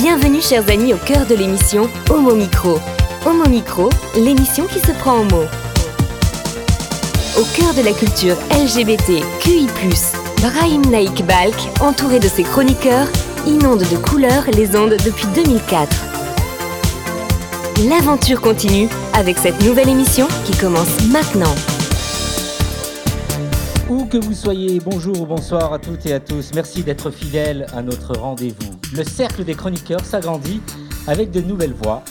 Bienvenue chers amis au cœur de l'émission Homo Micro. Homo Micro, l'émission qui se prend en mots. Au cœur de la culture LGBT, QI+, Brahim Naik Balk, entouré de ses chroniqueurs, inonde de couleurs les ondes depuis 2004. L'aventure continue avec cette nouvelle émission qui commence maintenant. Où que vous soyez, bonjour ou bonsoir à toutes et à tous. Merci d'être fidèles à notre rendez-vous. Le cercle des chroniqueurs s'agrandit avec de nouvelles voix.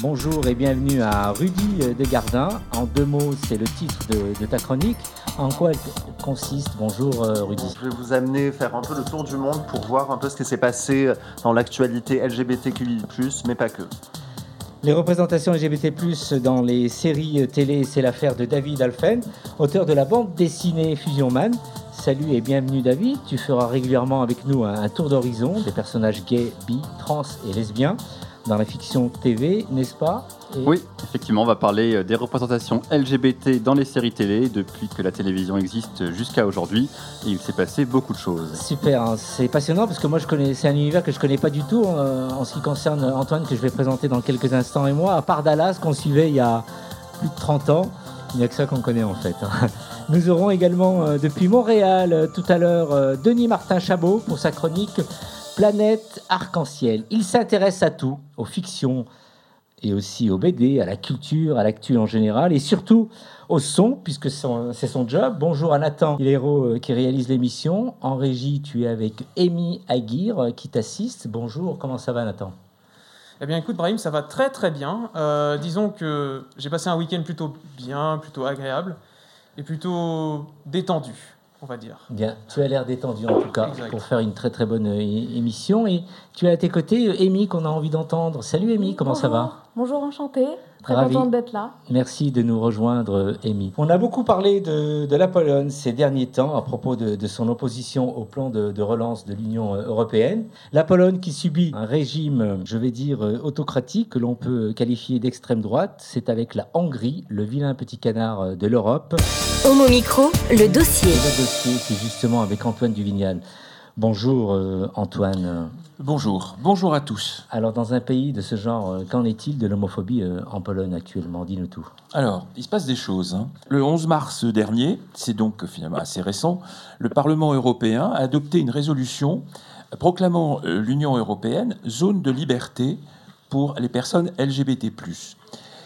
Bonjour et bienvenue à Rudy Desgardins. En deux mots, c'est le titre de, de ta chronique. En quoi elle consiste? Bonjour euh, Rudy. Je vais vous amener faire un peu le tour du monde pour voir un peu ce qui s'est passé dans l'actualité LGBTQI+, mais pas que. Les représentations LGBT+, dans les séries télé, c'est l'affaire de David Alphen, auteur de la bande dessinée Fusion Man. Salut et bienvenue David, tu feras régulièrement avec nous un, un tour d'horizon des personnages gays, bi, trans et lesbiens dans la fiction TV, n'est-ce pas? Et- Oui, effectivement, on va parler euh, des représentations LGBT dans les séries télé depuis que la télévision existe jusqu'à aujourd'hui. Et il s'est passé beaucoup de choses. Super, hein, c'est passionnant parce que moi je connais, c'est un univers que je connais pas du tout euh, en ce qui concerne Antoine que je vais présenter dans quelques instants et moi, à part Dallas qu'on suivait il y a plus de 30 ans, il n'y a que ça qu'on connaît en fait. hein. Nous aurons également euh, depuis Montréal euh, tout à l'heure euh, Denis Martin Chabot pour sa chronique Planète Arc-en-Ciel. Il s'intéresse à tout, aux fictions et aussi aux BD, à la culture, à l'actu en général et surtout au son, puisque c'est son job. Bonjour à Nathan, euh, qui réalise l'émission. En régie, tu es avec Amy Aguirre qui t'assiste. Bonjour, comment ça va Nathan? Eh bien, écoute, Brahim, ça va très très bien. Disons que j'ai passé un week-end plutôt bien, plutôt agréable et plutôt détendu, on va dire. Bien, tu as l'air détendu en tout cas Exact. pour faire une très très bonne euh, émission. Et tu as à tes côtés euh, Amy qu'on a envie d'entendre. Salut Amy, comment ça va? Bonjour, enchantée. Très Ravi. contente d'être là. Merci de nous rejoindre, Amy. On a beaucoup parlé de, de la Pologne ces derniers temps à propos de, de son opposition au plan de, de relance de l'Union euh, européenne. La Pologne qui subit un régime, je vais dire, euh, autocratique que l'on peut qualifier d'extrême droite. C'est avec la Hongrie, le vilain petit canard euh, de l'Europe. Homo Micro, le dossier. Le dossier, c'est justement avec Antoine Duvignal. Bonjour euh, Antoine. Bonjour, bonjour à tous. Alors dans un pays de ce genre, euh, qu'en est-il de l'homophobie euh, en Pologne actuellement Dis-nous tout. Alors, il se passe des choses. hein. Le 11 mars dernier, c'est donc finalement assez récent, le Parlement européen a adopté une résolution proclamant l'Union européenne zone de liberté pour les personnes LGBT+.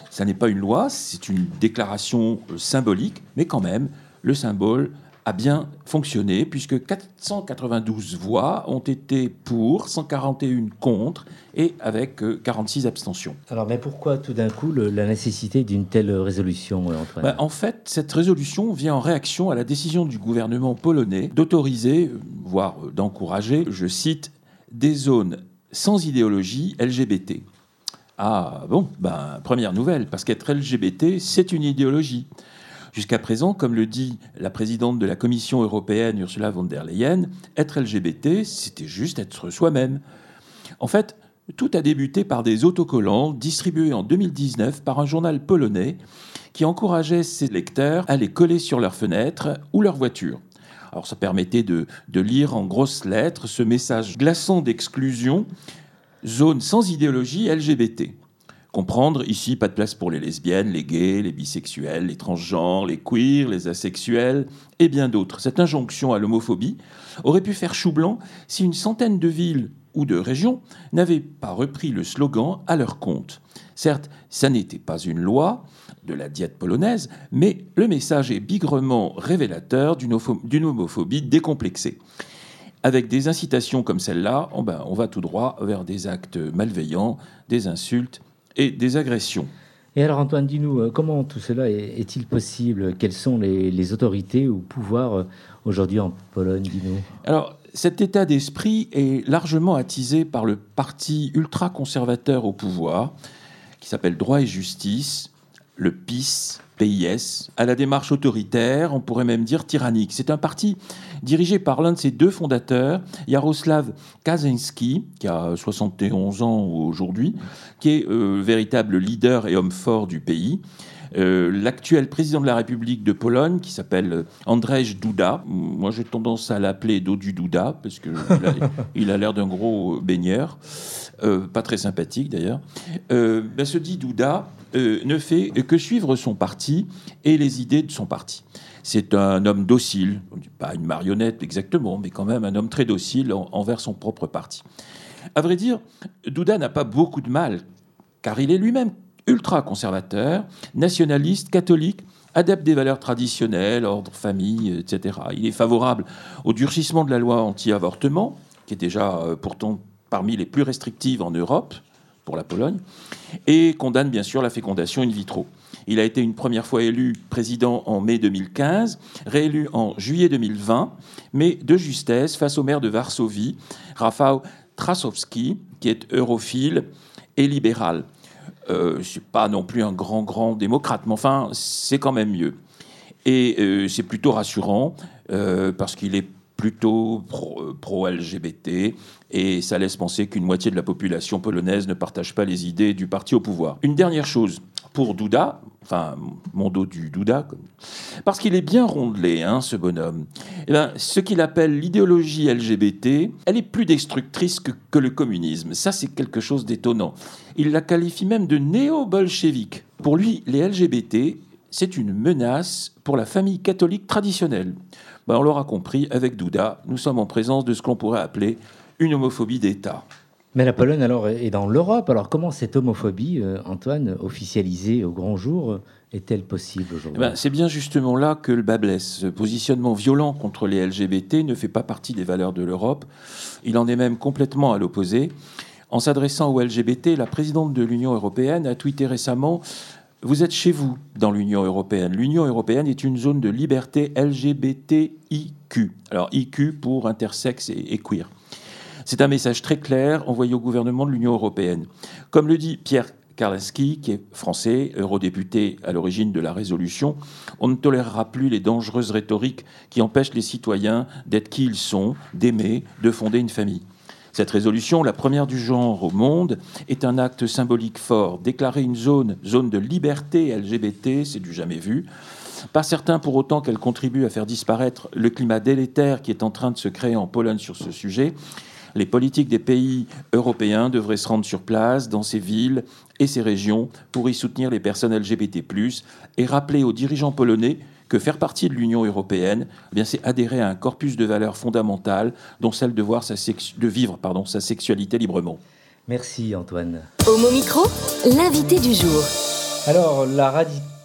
Ça n'est pas une loi, c'est une déclaration symbolique, mais quand même, le symbole a bien fonctionné puisque 492 voix ont été pour, 141 contre et avec euh, 46 abstentions. Alors mais pourquoi tout d'un coup le- la nécessité d'une telle résolution, euh, Antoine? Bah, en fait, cette résolution vient en réaction à la décision du gouvernement polonais d'autoriser, euh, voire euh, d'encourager, je cite, des zones sans idéologie LGBT. Ah bon, ben, première nouvelle, parce qu'être LGBT, c'est une idéologie. Jusqu'à présent, comme le dit la présidente de la Commission européenne, Ursula von der Leyen, être LGBT, c'était juste être soi-même. En fait, tout a débuté par des autocollants distribués en 2019 par un journal polonais qui encourageait ses lecteurs à les coller sur leurs fenêtres ou leurs voitures. Alors ça permettait de, de lire en grosses lettres ce message glaçant d'exclusion, zone sans idéologie LGBT. Comprendre ici, pas de place pour les lesbiennes, les gays, les bisexuels, les transgenres, les queers, les asexuels et bien d'autres. Cette injonction à l'homophobie aurait pu faire chou blanc si une centaine de villes ou de régions n'avaient pas repris le slogan à leur compte. Certes, ça n'était pas une loi de la diète polonaise, mais le message est bigrement révélateur d'une homophobie décomplexée. Avec des incitations comme celle-là, on, ben, on va tout droit vers des actes malveillants, des insultes et des agressions. Et alors Antoine, dis-nous, euh, comment tout cela est- est-il possible? Quelles sont les, les autorités ou pouvoirs euh, aujourd'hui en Pologne Dis-nous? Alors, cet état d'esprit est largement attisé par le parti ultra-conservateur au pouvoir, qui s'appelle Droit et Justice, le PIS, PIS, à la démarche autoritaire, on pourrait même dire tyrannique. C'est un parti dirigé par l'un de ses deux fondateurs, Jaroslav Kaczynski, qui a 71 ans aujourd'hui, qui est euh, le véritable leader et homme fort du pays. l'actuel président de la République de Pologne, qui s'appelle Andrzej Duda, moi j'ai tendance à l'appeler Dodu Duda, parce qu'il a l'air d'un gros baigneur, pas très sympathique d'ailleurs, ben, se dit Duda ne fait que suivre son parti et les idées de son parti. C'est un homme docile, pas une marionnette exactement, mais quand même un homme très docile envers son propre parti. À vrai dire, Douda n'a pas beaucoup de mal, car il est lui-même ultra-conservateur, nationaliste, catholique, adepte des valeurs traditionnelles, ordre, famille, etc. Il est favorable au durcissement de la loi anti-avortement, qui est déjà euh, pourtant parmi les plus restrictives en Europe pour la Pologne, et condamne bien sûr la fécondation in vitro. Il a été une première fois élu président en mai 2015, réélu en juillet 2020, mais de justesse face au maire de Varsovie, Rafał Trasowski, qui est europhile et libéral. Euh, c'est pas non plus un grand, grand démocrate, mais enfin, c'est quand même mieux. Et euh, c'est plutôt rassurant euh, parce qu'il est plutôt pro-LGBT euh, et ça laisse penser qu'une moitié de la population polonaise ne partage pas les idées du parti au pouvoir. Une dernière chose pour Douda, enfin mon dos du Douda, parce qu'il est bien rondelé, hein, ce bonhomme. Eh ben, ce qu'il appelle l'idéologie LGBT, elle est plus destructrice que, que le communisme. Ça, c'est quelque chose d'étonnant. Il la qualifie même de néo-bolchevique. Pour lui, les LGBT, c'est une menace pour la famille catholique traditionnelle. Ben, on l'aura compris, avec Douda, nous sommes en présence de ce qu'on pourrait appeler une homophobie d'État. Mais la Pologne, alors, est dans l'Europe. Alors, comment cette homophobie, euh, Antoine, officialisée au grand jour, est-elle possible aujourd'hui? Eh ben, C'est bien justement là que le bas blesse. Ce positionnement violent contre les LGBT ne fait pas partie des valeurs de l'Europe. Il en est même complètement à l'opposé. En s'adressant aux LGBT, la présidente de l'Union européenne a tweeté récemment vous êtes chez vous dans l'Union européenne. L'Union européenne est une zone de liberté LGBTIQ. Alors IQ pour intersexe et, queer. C'est un message très clair envoyé au gouvernement de l'Union européenne. Comme le dit Pierre Karlinski, qui est français, eurodéputé à l'origine de la résolution, on ne tolérera plus les dangereuses rhétoriques qui empêchent les citoyens d'être qui ils sont, d'aimer, de fonder une famille. Cette résolution, la première du genre au monde, est un acte symbolique fort. Déclarer une zone, zone de liberté LGBT, c'est du jamais vu. Pas certain pour autant qu'elle contribue à faire disparaître le climat délétère qui est en train de se créer en Pologne sur ce sujet. Les politiques des pays européens devraient se rendre sur place dans ces villes et ces régions pour y soutenir les personnes LGBT+, et rappeler aux dirigeants polonais que faire partie de l'Union européenne, eh bien c'est adhérer à un corpus de valeurs fondamentales, dont celle de, voir sa de vivre pardon, sa sexualité librement. Merci Antoine. Homo Micro, l'invité du jour. Alors, la radicalité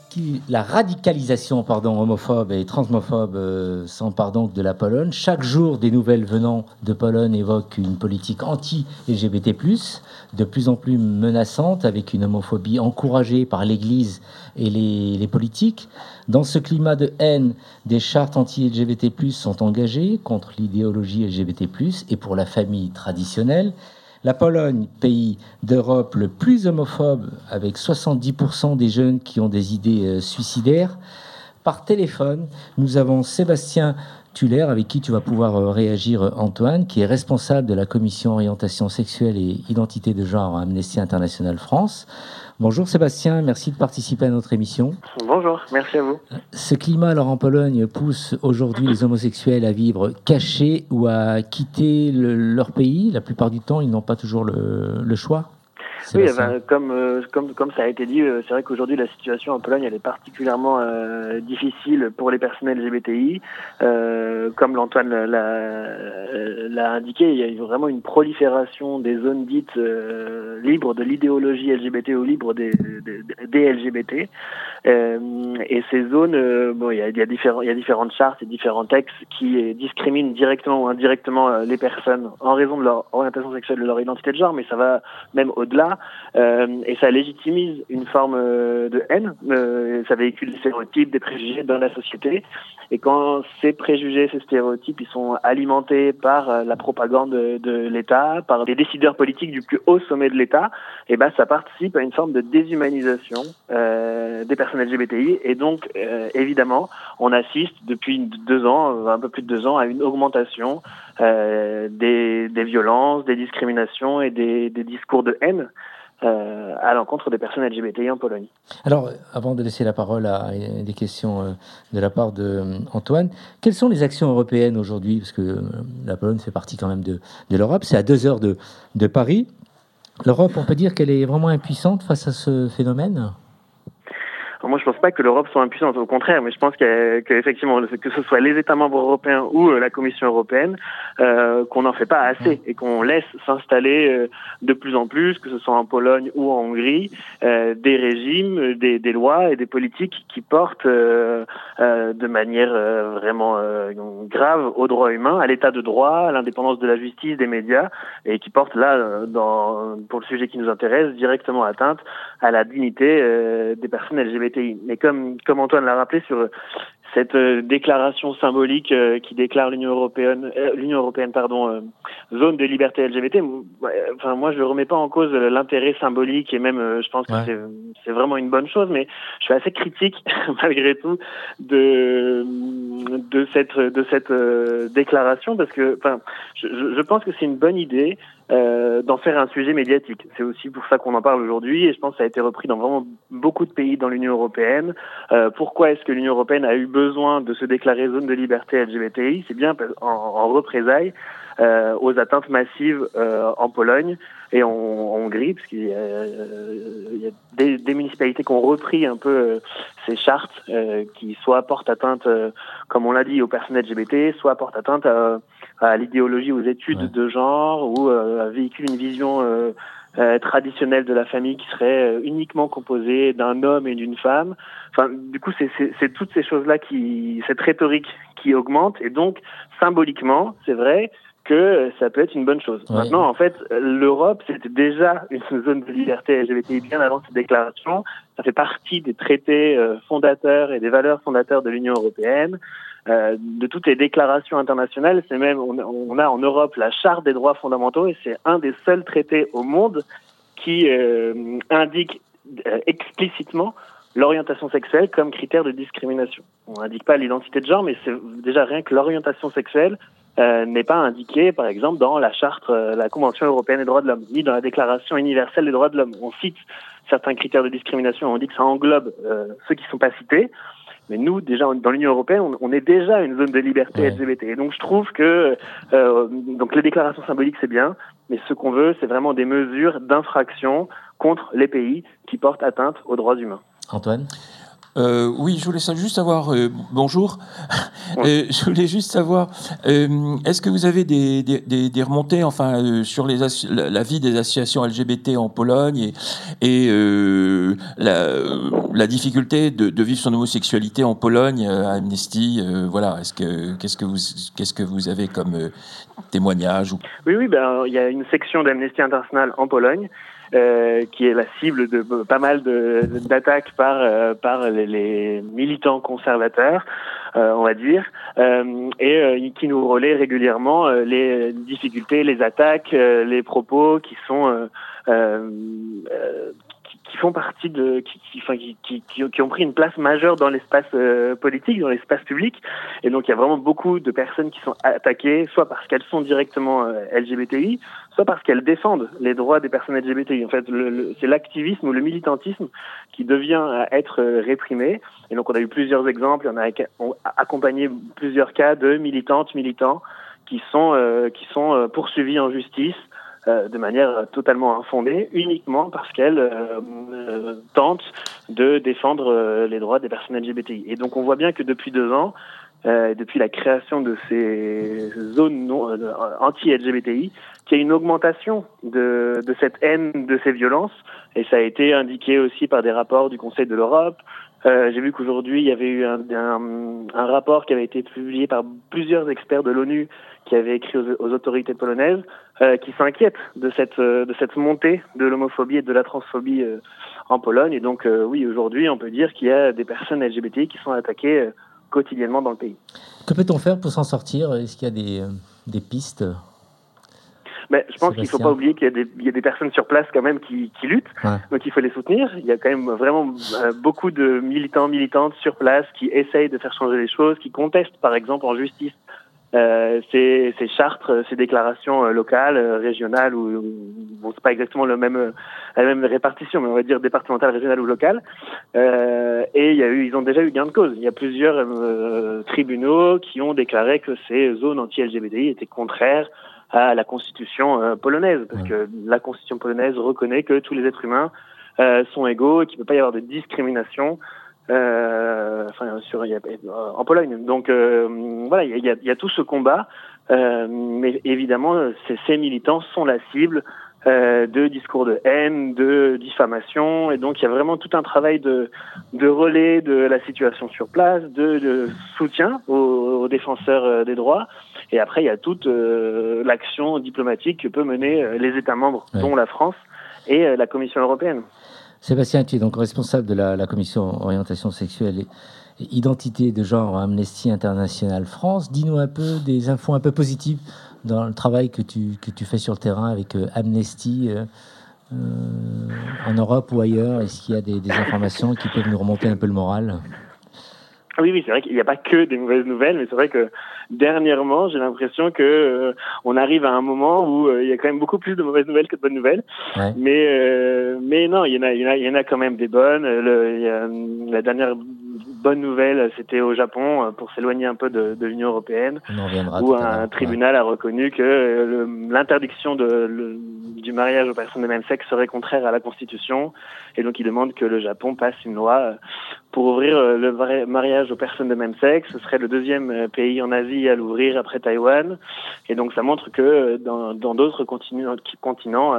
la radicalisation pardon, homophobe et transmophobe euh, s'empare donc de la Pologne. Chaque jour, des nouvelles venant de Pologne évoquent une politique anti-LGBT+, de plus en plus menaçante, avec une homophobie encouragée par l'Église et les, les politiques. Dans ce climat de haine, des chartes anti-LGBT+, sont engagées contre l'idéologie LGBT+, et pour la famille traditionnelle. La Pologne, pays d'Europe le plus homophobe, avec 70% des jeunes qui ont des idées euh, suicidaires. Par téléphone, nous avons Sébastien Tuller, avec qui tu vas pouvoir euh, réagir, Antoine, qui est responsable de la commission orientation sexuelle et identité de genre à Amnesty International France. Bonjour Sébastien, merci de participer à notre émission. Bonjour, merci à vous. Ce climat alors en Pologne pousse aujourd'hui les homosexuels à vivre cachés ou à quitter leur pays. La plupart du temps, ils n'ont pas toujours le choix. Oui, ben, comme, euh, comme, comme ça a été dit, euh, c'est vrai qu'aujourd'hui la situation en Pologne elle est particulièrement euh, difficile pour les personnes LGBTI. comme l'Antoine l'a indiqué, il y a vraiment une prolifération des zones dites libres de l'idéologie LGBT ou libres des, des, des LGBT. et ces zones, bon, il y a, il y, a différents, il y a différentes chartes et différents textes qui discriminent directement ou indirectement les personnes en raison de leur orientation sexuelle, de leur identité de genre, mais ça va même au-delà. Euh, et ça légitimise une forme euh, de haine, euh, ça véhicule des stéréotypes, des préjugés dans la société. Et quand ces préjugés, ces stéréotypes, ils sont alimentés par la propagande de, l'État, par des décideurs politiques du plus haut sommet de l'État, et eh ben ça participe à une forme de déshumanisation des personnes LGBTI. Et donc, évidemment, on assiste depuis deux ans, un peu plus de deux ans, à une augmentation des, des violences, des discriminations et des, des discours de haine euh, à l'encontre des personnes LGBTI en Pologne. Alors, avant de laisser la parole à des questions euh, de la part d'Antoine, quelles sont les actions européennes aujourd'hui? Parce que la Pologne fait partie quand même de, de l'Europe, c'est à deux heures de, de Paris. L'Europe, on peut dire qu'elle est vraiment impuissante face à ce phénomène? Moi, je pense pas que l'Europe soit impuissante, au contraire, mais je pense qu'effectivement, que ce soit les États membres européens ou euh, la Commission européenne, euh, qu'on n'en fait pas assez et qu'on laisse s'installer euh, de plus en plus, que ce soit en Pologne ou en Hongrie, euh, des régimes, des, des, lois et des politiques qui portent euh, de manière vraiment grave aux droits humains, à l'état de droit, à l'indépendance de la justice, des médias, et qui portent là, dans, pour le sujet qui nous intéresse, directement atteinte à la dignité des personnes LGBT mais comme, comme Antoine l'a rappelé sur cette euh, déclaration symbolique euh, qui déclare l'Union européenne, euh, l'Union européenne, pardon, zone de liberté LGBT. Enfin, moi, je remets pas en cause l'intérêt symbolique et même, je pense que c'est vraiment une bonne chose, mais je suis assez critique malgré tout de de cette de cette déclaration parce que, enfin, je, je pense que c'est une bonne idée euh, d'en faire un sujet médiatique. C'est aussi pour ça qu'on en parle aujourd'hui et je pense que ça a été repris dans vraiment beaucoup de pays dans l'Union européenne. Euh, pourquoi est-ce que l'Union européenne a eu besoin de se déclarer zone de liberté LGBTI? C'est bien en, représailles euh, aux atteintes massives en Pologne et en, Hongrie, parce qu'il y a, des, des, municipalités qui ont repris un peu ces chartes qui soit portent atteinte, comme on l'a dit, aux personnes LGBT, soit portent atteinte à, à l'idéologie, aux études de genre, ou véhiculent une vision traditionnelle de la famille qui serait uniquement composée d'un homme et d'une femme. Enfin, du coup, c'est toutes ces choses-là qui, cette rhétorique qui augmente, et donc symboliquement, c'est vrai, que ça peut être une bonne chose. Maintenant, en fait, l'Europe, c'était déjà une zone de liberté LGBTI bien avant cette déclaration. Ça fait partie des traités euh, fondateurs et des valeurs fondateurs de l'Union européenne. Euh, de toutes les déclarations internationales, c'est même on, a en Europe la Charte des droits fondamentaux et c'est un des seuls traités au monde qui euh, indique euh, explicitement l'orientation sexuelle comme critère de discrimination. On n'indique pas l'identité de genre, mais c'est déjà rien que l'orientation sexuelle euh, n'est pas indiqué, par exemple, dans la charte, euh, la Convention européenne des droits de l'homme, ni dans la Déclaration universelle des droits de l'homme. On cite certains critères de discrimination, on dit que ça englobe euh, ceux qui sont pas cités. Mais nous, déjà, dans l'Union européenne, on, est déjà une zone de liberté LGBT. Et donc, je trouve que donc les déclarations symboliques, c'est bien, mais ce qu'on veut, c'est vraiment des mesures d'infraction contre les pays qui portent atteinte aux droits humains. Antoine? Euh, oui, je voulais juste savoir, euh, bonjour, euh, je voulais juste savoir, est-ce que vous avez des, des, des remontées enfin, sur les la, vie des associations LGBT en Pologne et, et la, la, difficulté de, de, vivre son homosexualité en Pologne à Amnesty Voilà, est-ce que, qu'est-ce, que vous, qu'est-ce que vous avez comme témoignage Oui, oui, ben, il y a une section d'Amnesty International en Pologne. Euh, qui est la cible de pas mal d'attaques par euh, par les, les, militants conservateurs, euh, on va dire, et qui nous relaient régulièrement les difficultés, les attaques, les propos qui sont qui font partie de, qui, qui, qui, qui, ont pris une place majeure dans l'espace euh, politique, dans l'espace public. Et donc, il y a vraiment beaucoup de personnes qui sont attaquées, soit parce qu'elles sont directement euh, LGBTI, soit parce qu'elles défendent les droits des personnes LGBTI. En fait, le, c'est l'activisme ou le militantisme qui devient à être euh, réprimé. Et donc, on a eu plusieurs exemples. On a, accompagné plusieurs cas de militantes, militants qui sont, qui sont poursuivis en justice euh, de manière totalement infondée, uniquement parce qu'elle euh, euh, tente de défendre les droits des personnes LGBTI. Et donc on voit bien que depuis deux ans, depuis la création de ces zones anti-LGBTI, qu'il y a une augmentation de, de cette haine, de ces violences, et ça a été indiqué aussi par des rapports du Conseil de l'Europe, euh, J'ai vu qu'aujourd'hui, il y avait eu un, un, un, rapport qui avait été publié par plusieurs experts de l'ONU qui avaient écrit aux, aux autorités polonaises, euh, qui s'inquiètent de cette, euh, de cette montée de l'homophobie et de la transphobie euh, en Pologne. Et donc, euh, oui, aujourd'hui, on peut dire qu'il y a des personnes LGBT qui sont attaquées quotidiennement dans le pays. Que peut-on faire pour s'en sortir? Est-ce qu'il y a des, des pistes? Mais je pense qu'il ne faut pas oublier qu'il y, y, a des personnes sur place quand même qui, qui luttent, ouais. donc il faut les soutenir. Il y a quand même vraiment euh, beaucoup de militants, militantes sur place qui essayent de faire changer les choses, qui contestent par exemple en justice euh, ces, ces, chartes, ces déclarations locales, régionales ou bon, c'est pas exactement le même la même répartition, mais on va dire départementale, régionale ou locale. Euh, et il y a eu, ils ont déjà eu gain de cause. Il y a plusieurs euh, tribunaux qui ont déclaré que ces zones anti-LGBTI étaient contraires à la constitution euh, polonaise, parce que la constitution polonaise reconnaît que tous les êtres humains euh, sont égaux et qu'il ne peut pas y avoir de discrimination euh, enfin, sur, en Pologne. Donc voilà, il y a, y a, tout ce combat, mais évidemment, ces, ces militants sont la cible euh, de discours de haine, de diffamation, et donc il y a vraiment tout un travail de, de relais de la situation sur place, de, de soutien aux, défenseurs euh, des droits, et après il y a toute euh, l'action diplomatique que peut mener les États membres, dont la France et la Commission européenne. Sébastien, tu es donc responsable de la, commission orientation sexuelle et, identité de genre Amnesty International France. Dis-nous un peu des infos un peu positives dans le travail que tu, que tu fais sur le terrain avec euh, Amnesty euh, euh, en Europe ou ailleurs Est-ce qu'il y a des, informations qui peuvent nous remonter un peu le moral? Oui, oui, c'est vrai qu'il n'y a pas que des mauvaises nouvelles, mais c'est vrai que dernièrement, j'ai l'impression que on arrive à un moment où il y a quand même beaucoup plus de mauvaises nouvelles que de bonnes nouvelles. Mais mais non, il y en a, il y en a, il y en a quand même des bonnes. Le, la dernière bonne nouvelle, c'était au Japon, euh, pour s'éloigner un peu de, de l'Union européenne, où un tribunal a reconnu que euh, l'interdiction du mariage aux personnes de même sexe serait contraire à la Constitution, et donc il demande que le Japon passe une loi euh, pour ouvrir le mariage aux personnes de même sexe. Ce serait le deuxième pays en Asie à l'ouvrir après Taïwan, et donc ça montre que dans d'autres continents, continents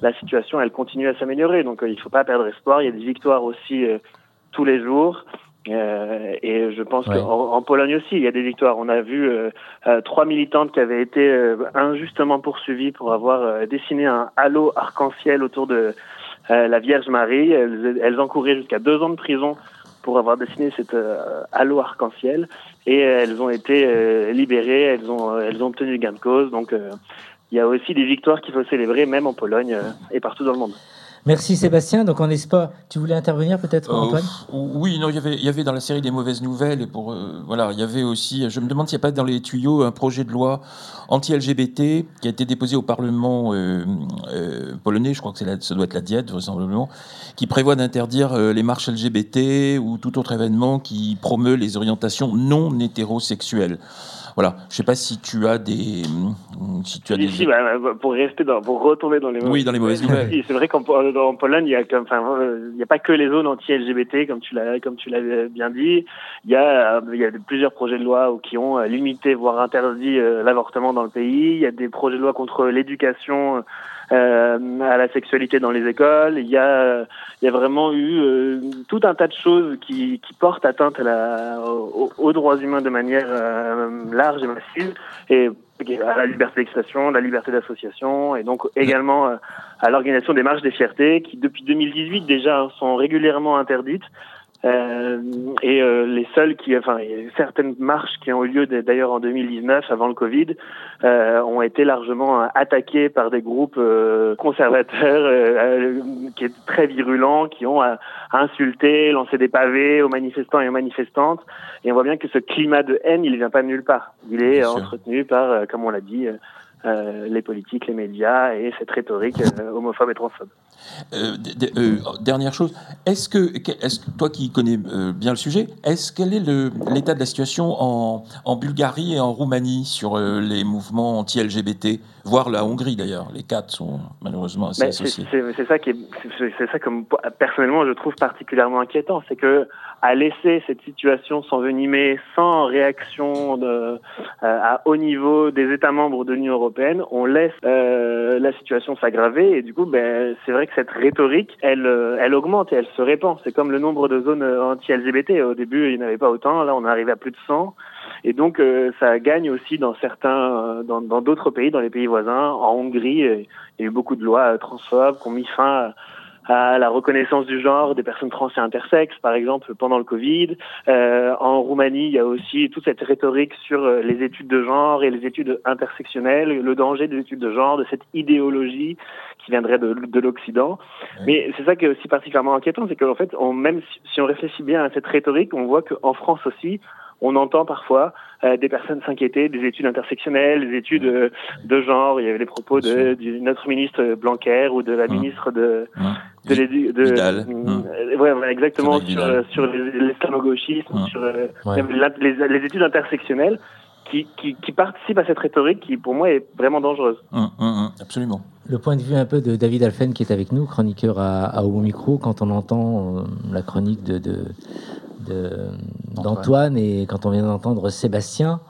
la situation elle continue à s'améliorer. Donc il ne faut pas perdre espoir. Il y a des victoires aussi tous les jours. Euh, et je pense qu'en en Pologne aussi, il y a des victoires. On a vu euh, euh trois militantes qui avaient été euh, injustement poursuivies pour avoir dessiné un halo arc-en-ciel autour de la Vierge Marie. Elles, elles encouraient jusqu'à deux ans de prison pour avoir dessiné cet halo arc-en-ciel. Et elles ont été libérées, elles ont, elles ont obtenu gain de cause. Donc il y a aussi des victoires qu'il faut célébrer, même en Pologne et partout dans le monde. Merci Sébastien. Donc en pas. tu voulais intervenir peut-être euh, Antoine? Oui, non, il y avait, il y avait dans la série des mauvaises nouvelles et pour euh, voilà, il y avait aussi. Je me demande s'il n'y a pas dans les tuyaux un projet de loi anti-LGBT qui a été déposé au Parlement euh, polonais. Je crois que c'est ça doit être la Diète vraisemblablement, qui prévoit d'interdire les marches LGBT ou tout autre événement qui promeut les orientations non hétérosexuelles. Voilà. Je ne sais pas si tu as des. Si tu as des... Bah, bah, pour rester dans, pour retourner dans les mauvaises, oui, dans les mauvaises nouvelles. c'est vrai qu'en Pologne, il y a enfin, il n'y a pas que les zones anti-LGBT comme tu l'as comme tu l'avais bien dit. Il y a il y a plusieurs projets de loi qui ont limité voire interdit euh, l'avortement dans le pays. Il y a des projets de loi contre l'éducation euh, à la sexualité dans les écoles. Il y a, il y a vraiment eu euh, tout un tas de choses qui, qui portent atteinte à la, aux, droits humains de manière euh, large et massive, et à la liberté d'expression, la liberté d'association, et donc également à l'organisation des marches des fiertés, qui depuis 2018 déjà sont régulièrement interdites. Euh, et euh, les seuls qui, enfin, certaines marches qui ont eu lieu d'ailleurs en 2019, avant le Covid, euh, ont été largement attaquées par des groupes euh, conservateurs euh, qui est très virulents, qui ont insulté, lancé des pavés aux manifestants et aux manifestantes. Et on voit bien que ce climat de haine, il vient pas de nulle part. Il est entretenu par, comme on l'a dit, les politiques, les médias et cette rhétorique homophobe et transphobe. Euh, euh, dernière chose, est-ce que, est que, toi qui connais euh, bien le sujet, est-ce quel est l'état de la situation en, en, Bulgarie et en Roumanie sur les mouvements anti-LGBT, voire la Hongrie d'ailleurs? Les quatre sont malheureusement assez associés. C'est ça qui, c'est ça comme personnellement je trouve particulièrement inquiétant, c'est que à laisser cette situation s'envenimer sans réaction de, à haut niveau des États membres de l'Union européenne, on laisse la situation s'aggraver et du coup, ben, c'est vrai cette rhétorique, elle, euh, elle augmente et elle se répand. C'est comme le nombre de zones euh, anti-LGBT. Au début, il n'y en avait pas autant. Là, on est arrivé à plus de 100. Et donc, euh, ça gagne aussi dans certains, dans d'autres pays, dans les pays voisins. En Hongrie, il y a eu beaucoup de lois transphobes qui ont mis fin à la reconnaissance du genre des personnes trans et intersexes, par exemple, pendant le Covid. En Roumanie, il y a aussi toute cette rhétorique sur les études de genre et les études intersectionnelles, le danger des études de genre, de cette idéologie qui viendrait de, de l'Occident. Mais c'est ça qui est aussi particulièrement inquiétant, c'est qu'en fait, on, même si on réfléchit bien à cette rhétorique, on voit qu'en France aussi, on entend parfois euh, des personnes s'inquiéter des études intersectionnelles, des études euh, de genre. Il y avait les propos de, notre ministre Blanquer ou de la ministre de de, l'édu- de, Vidal. euh, ouais, exactement sur, Vidal. sur l'islamo-gauchisme, sur euh, les études intersectionnelles qui, qui, qui participent à cette rhétorique qui, pour moi, est vraiment dangereuse. Hum, hum, hum, absolument. Le point de vue un peu de David Alphen qui est avec nous, chroniqueur à, à Micro, quand on entend euh, la chronique de, de- de- d'Antoine et quand on vient d'entendre Sébastien,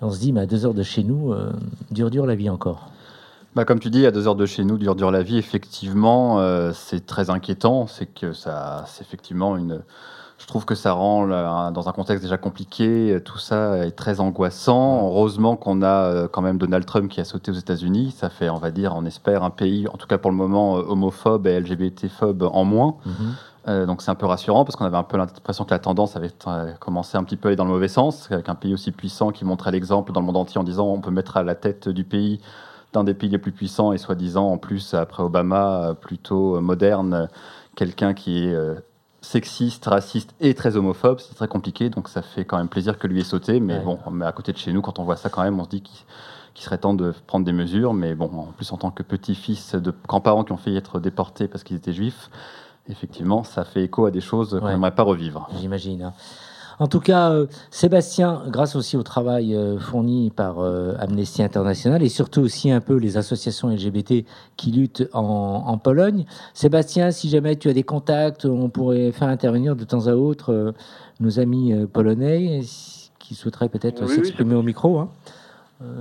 on se dit, mais à deux heures de chez nous, euh, dur dur la vie encore. Bah, comme tu dis, à deux heures de chez nous, dur dur la vie, effectivement, euh, c'est très inquiétant. C'est que ça, c'est effectivement une. Je trouve que ça rend, là, dans un contexte déjà compliqué, euh, tout ça est très angoissant. Heureusement qu'on a euh, quand même Donald Trump qui a sauté aux États-Unis. Ça fait, on va dire, on espère, un pays, en tout cas pour le moment, euh, homophobe et LGBT-phobe en moins. Mhm. Euh, donc c'est un peu rassurant parce qu'on avait un peu l'impression que la tendance avait commencé un petit peu à aller dans le mauvais sens, avec un pays aussi puissant qui montrait l'exemple dans le monde entier en disant on peut mettre à la tête du pays d'un des pays les plus puissants et soi-disant en plus après Obama plutôt moderne, quelqu'un qui est sexiste, raciste et très homophobe, c'est très compliqué donc ça fait quand même plaisir que lui ait sauté mais Ouais. bon mais à côté de chez nous quand on voit ça quand même on se dit qu'il serait temps de prendre des mesures mais bon en plus en tant que petit-fils de grands-parents qui ont failli être déportés parce qu'ils étaient juifs effectivement, ça fait écho à des choses qu'on n'aimerait pas revivre. J'imagine. En tout cas, euh, Sébastien, grâce aussi au travail euh, fourni par euh, Amnesty International et surtout aussi un peu les associations LGBT qui luttent en, en Pologne. Sébastien, si jamais tu as des contacts, on pourrait faire intervenir de temps à autre nos amis polonais qui souhaiteraient peut-être Oui, oui, s'exprimer au micro. hein.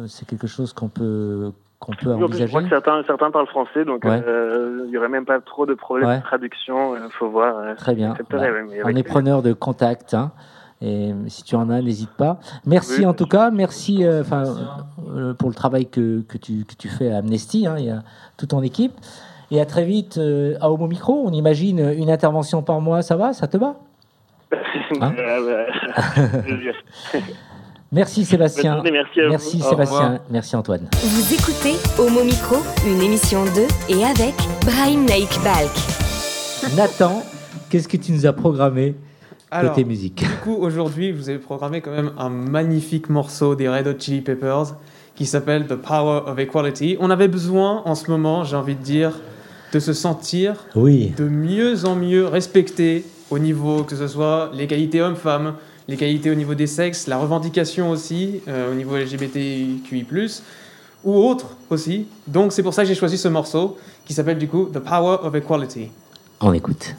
C'est quelque chose qu'on peut, qu'on peut Oui, en plus, je envisager. crois que certains, certains parlent français, donc Ouais. euh, il y aurait même pas trop de problèmes Ouais. de traduction. Il faut voir. Très bien. Bah, ouais, on est preneur de contact. hein. Et si tu en as, n'hésite pas. Merci Oui, en tout cas. Merci euh, enfin, euh, pour le travail que, que, tu, que tu fais à Amnesty. hein. Il y a toute ton équipe. Et à très vite euh, à Homo Micro. On imagine une intervention par mois. Ça va? Ça te va? Hein? Merci Sébastien. journée, merci à Sébastien. Merci Antoine. Vous écoutez Homo Micro, une émission de et avec Brahim Naik Balk. Nathan, qu'est-ce que tu nous as programmé? Alors, côté musique du coup, aujourd'hui, je vous ai programmé quand même un magnifique morceau des Red Hot Chili Peppers qui s'appelle The Power of Equality. On avait besoin, en ce moment, j'ai envie de dire, de se sentir Oui. de mieux en mieux respecté au niveau que ce soit l'égalité homme-femme, l'égalité au niveau des sexes, la revendication aussi euh, au niveau LGBTQI+, ou autre aussi. Donc c'est pour ça que j'ai choisi ce morceau qui s'appelle du coup The Power of Equality. On écoute.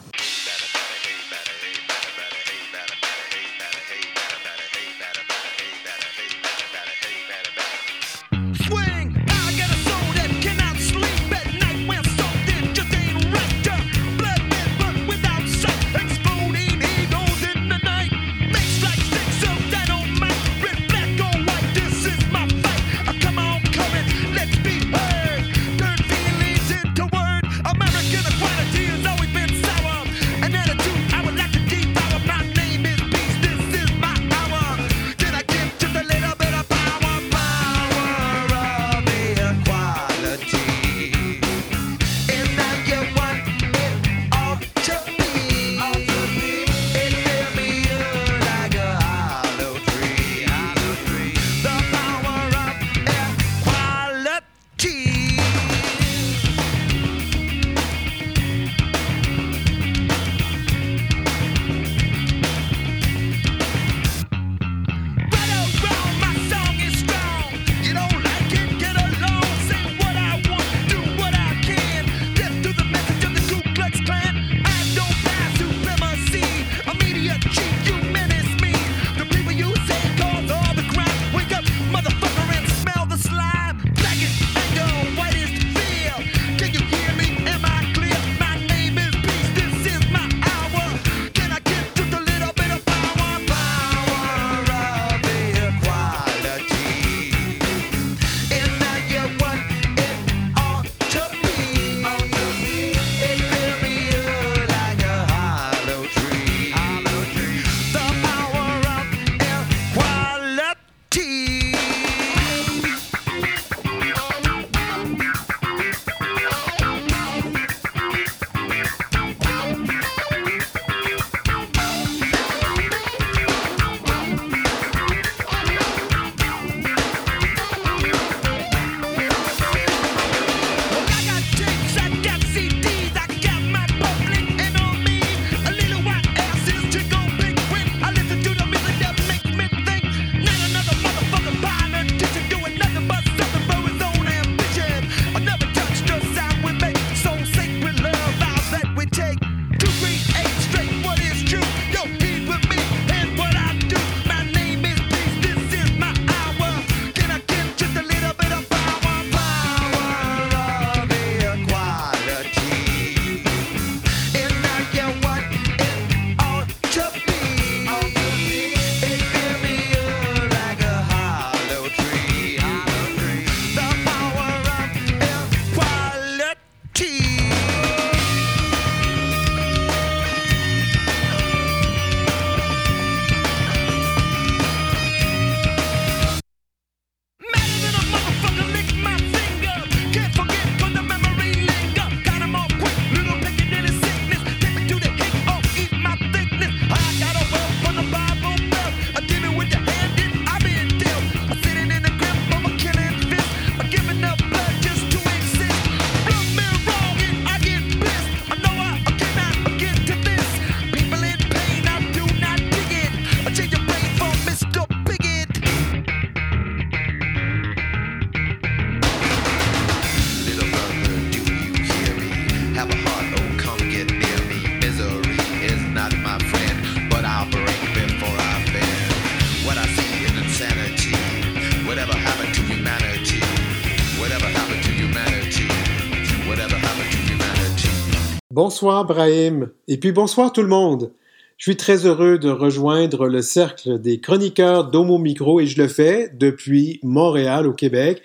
Bonsoir Brahim, et puis bonsoir tout le monde. Je suis très heureux de rejoindre le cercle des chroniqueurs d'Homo Micro et je le fais depuis Montréal au Québec.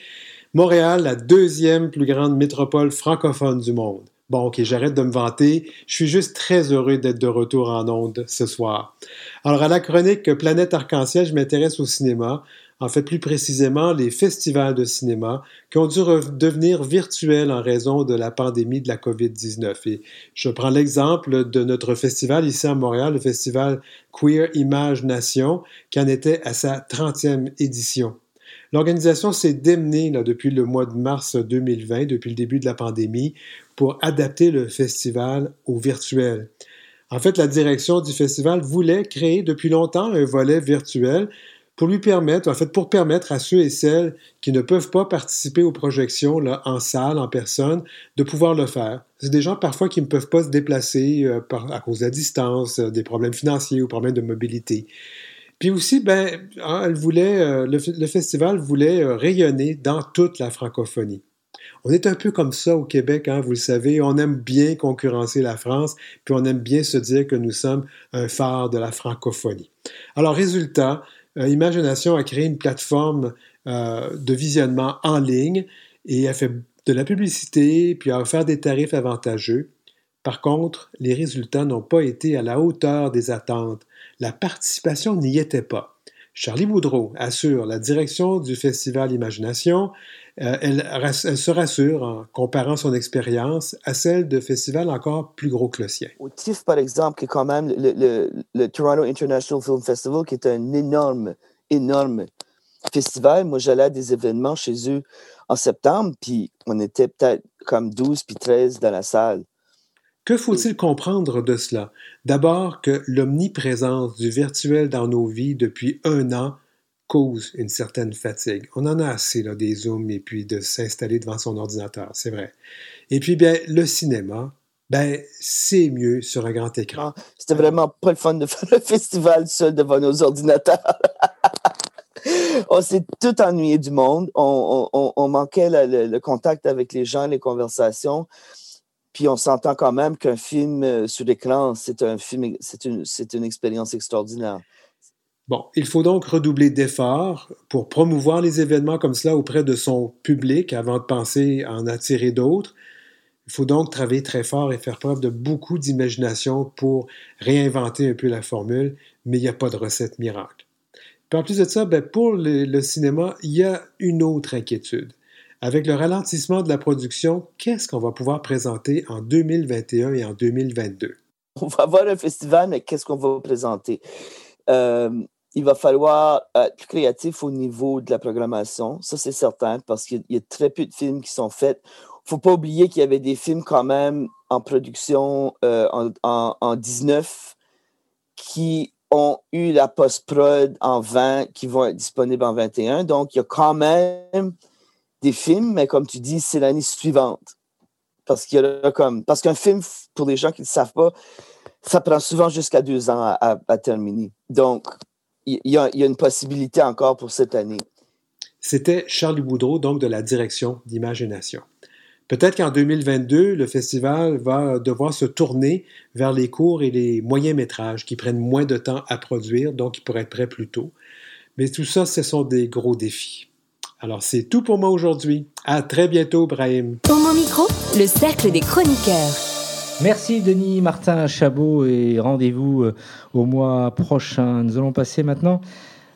Montréal, la deuxième plus grande métropole francophone du monde. Bon, ok, j'arrête de me vanter. Je suis juste très heureux d'être de retour en onde ce soir. Alors, à la chronique Planète Arc-en-Ciel, je m'intéresse au cinéma. En fait, plus précisément, les festivals de cinéma qui ont dû devenir virtuels en raison de la pandémie de la COVID-19. Et je prends l'exemple de notre festival ici à Montréal, le festival Queer Image Nation, qui en était à sa 30e édition. L'organisation s'est démenée depuis le mois de mars 2020, depuis le début de la pandémie, pour adapter le festival au virtuel. En fait, la direction du festival voulait créer depuis longtemps un volet virtuel pour lui permettre, en fait, pour permettre à ceux et celles qui ne peuvent pas participer aux projections là, en salle, en personne, de pouvoir le faire. C'est des gens parfois qui ne peuvent pas se déplacer euh, à cause de la distance, euh, des problèmes financiers ou problèmes de mobilité. Puis aussi, ben, hein, elle voulait, euh, le, le, festival voulait rayonner dans toute la francophonie. On est un peu comme ça au Québec, hein, vous le savez. On aime bien concurrencer la France, puis on aime bien se dire que nous sommes un phare de la francophonie. Alors, résultat, Imagination a créé une plateforme euh, de visionnement en ligne et a fait de la publicité, puis a offert des tarifs avantageux. Par contre, les résultats n'ont pas été à la hauteur des attentes. La participation n'y était pas. Charlie Boudreau assure la direction du Festival Imagination. Euh, elle, elle, se rassure en comparant son expérience à celle de festivals encore plus gros que le sien. Au TIFF, par exemple, qui est quand même le, le, le, Toronto International Film Festival, qui est un énorme, énorme festival. Moi, j'allais à des événements chez eux en septembre, puis on était peut-être comme 12 puis 13 dans la salle. Que faut-il comprendre de cela? D'abord que l'omniprésence du virtuel dans nos vies depuis un an cause une certaine fatigue. On en a assez là, des zooms et puis de s'installer devant son ordinateur, c'est vrai. Et puis bien le cinéma, ben c'est mieux sur un grand écran. Ah, C'était vraiment pas le fun de faire le festival seul devant nos ordinateurs. on s'est tout ennuyé du monde. On, manquait le, contact avec les gens, les conversations. Puis on s'entend quand même qu'un film euh, sur l'écran, c'est un film, c'est une, c'est une expérience extraordinaire. Bon, il faut donc redoubler d'efforts pour promouvoir les événements comme cela auprès de son public avant de penser à en attirer d'autres. Il faut donc travailler très fort et faire preuve de beaucoup d'imagination pour réinventer un peu la formule, mais il n'y a pas de recette miracle. Puis en plus de ça, ben pour le, le cinéma, il y a une autre inquiétude. Avec le ralentissement de la production, qu'est-ce qu'on va pouvoir présenter en 2021 et en 2022? On va avoir un festival, mais qu'est-ce qu'on va présenter? Euh, il va falloir être créatif au niveau de la programmation, ça c'est certain, parce qu'il y a très peu de films qui sont faits. Il ne faut pas oublier qu'il y avait des films quand même en production euh, en, en, en 19 qui ont eu la post-prod en 20, qui vont être disponibles en 21. Donc, il y a quand même des films, mais comme tu dis, c'est l'année suivante. Parce qu'il y comme. Parce qu'un film, pour les gens qui ne savent pas, ça prend souvent jusqu'à deux ans à, à, à terminer. Donc, il y, a, il y, a, une possibilité encore pour cette année. C'était Charlie Boudreau, donc de la direction d'Imagination. Peut-être qu'en 2022, le festival va devoir se tourner vers les courts et les moyens métrages qui prennent moins de temps à produire, donc qui pourraient être prêts plus tôt. Mais tout ça, ce sont des gros défis. Alors, c'est tout pour moi aujourd'hui. À très bientôt, Brahim. Pour mon micro, le cercle des chroniqueurs. Merci Denis Martin Chabot et rendez-vous euh, au mois prochain. Nous allons passer maintenant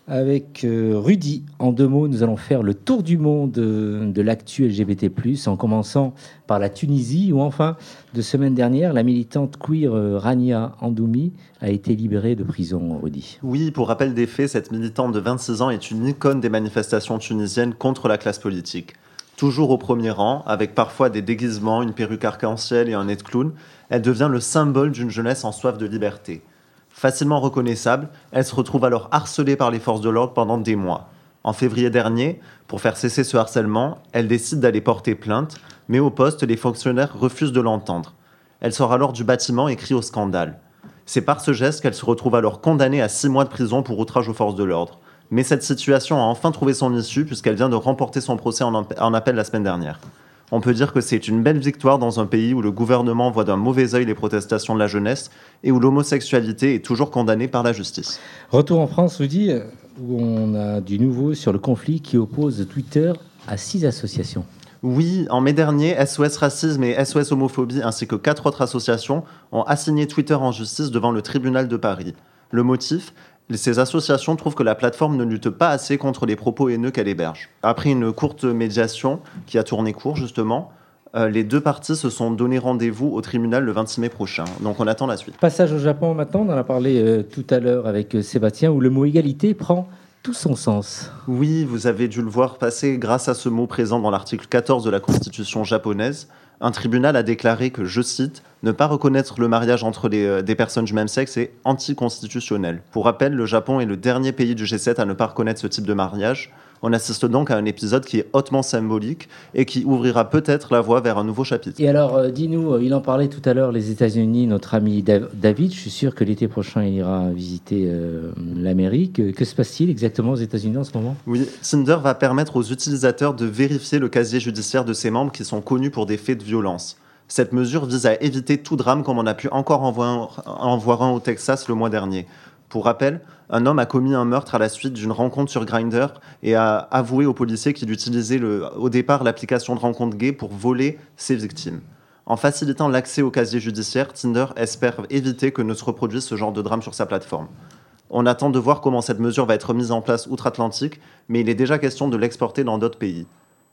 avec euh, Rudy. En deux mots, nous allons faire le tour du monde euh, de l'actu LGBT+, en commençant par la Tunisie, où enfin, de semaine dernière, la militante queer Rania Andoumi a été libérée de prison, Rudy. Oui, pour rappel des faits, cette militante de 26 ans est une icône des manifestations tunisiennes contre la classe politique. Toujours au premier rang, avec parfois des déguisements, une perruque arc-en-ciel et un nez de clown, elle devient le symbole d'une jeunesse en soif de liberté. Facilement reconnaissable, elle se retrouve alors harcelée par les forces de l'ordre pendant des mois. En février dernier, pour faire cesser ce harcèlement, elle décide d'aller porter plainte, mais au poste, les fonctionnaires refusent de l'entendre. Elle sort alors du bâtiment et crie au scandale. C'est par ce geste qu'elle se retrouve alors condamnée à six mois de prison pour outrage aux forces de l'ordre. Mais cette situation a enfin trouvé son issue puisqu'elle vient de remporter son procès en appel la semaine dernière. On peut dire que c'est une belle victoire dans un pays où le gouvernement voit d'un mauvais œil les protestations de la jeunesse et où l'homosexualité est toujours condamnée par la justice. Retour en France, Rudy, où on a du nouveau sur le conflit qui oppose Twitter à six associations. Oui, en mai dernier, SOS Racisme et SOS Homophobie ainsi que quatre autres associations ont assigné Twitter en justice devant le tribunal de Paris. Le motif? Ces associations trouvent que la plateforme ne lutte pas assez contre les propos haineux qu'elle héberge. Après une courte médiation qui a tourné court justement, euh, les deux parties se sont donné rendez-vous au tribunal le 26 mai prochain. Donc on attend la suite. Passage au Japon maintenant, on en a parlé euh, tout à l'heure avec euh, Sébastien, où le mot égalité prend tout son sens. Oui, vous avez dû le voir passer grâce à ce mot présent dans l'article 14 de la Constitution japonaise. Un tribunal a déclaré que, je cite, ne pas reconnaître le mariage entre euh, des personnes du même sexe est anticonstitutionnel. Pour rappel, le Japon est le dernier pays du G7 à ne pas reconnaître ce type de mariage. On assiste donc à un épisode qui est hautement symbolique et qui ouvrira peut-être la voie vers un nouveau chapitre. Et alors, euh, dis-nous, euh, il en parlait tout à l'heure, les États-Unis, notre ami Dav- David, je suis sûr que l'été prochain, il ira visiter euh, l'Amérique. Que se passe-t-il exactement aux États-Unis en ce moment? Oui, Tinder va permettre aux utilisateurs de vérifier le casier judiciaire de ses membres qui sont connus pour des faits de violence. Cette mesure vise à éviter tout drame comme on a pu encore en voir en voir un au Texas le mois dernier. Pour rappel, un homme a commis un meurtre à la suite d'une rencontre sur Grindr et a avoué aux policiers qu'il utilisait au départ l'application de rencontre gay pour voler ses victimes. En facilitant l'accès au casier judiciaire, Tinder espère éviter que ne se reproduise ce genre de drame sur sa plateforme. On attend de voir comment cette mesure va être mise en place outre-Atlantique, mais il est déjà question de l'exporter dans d'autres pays.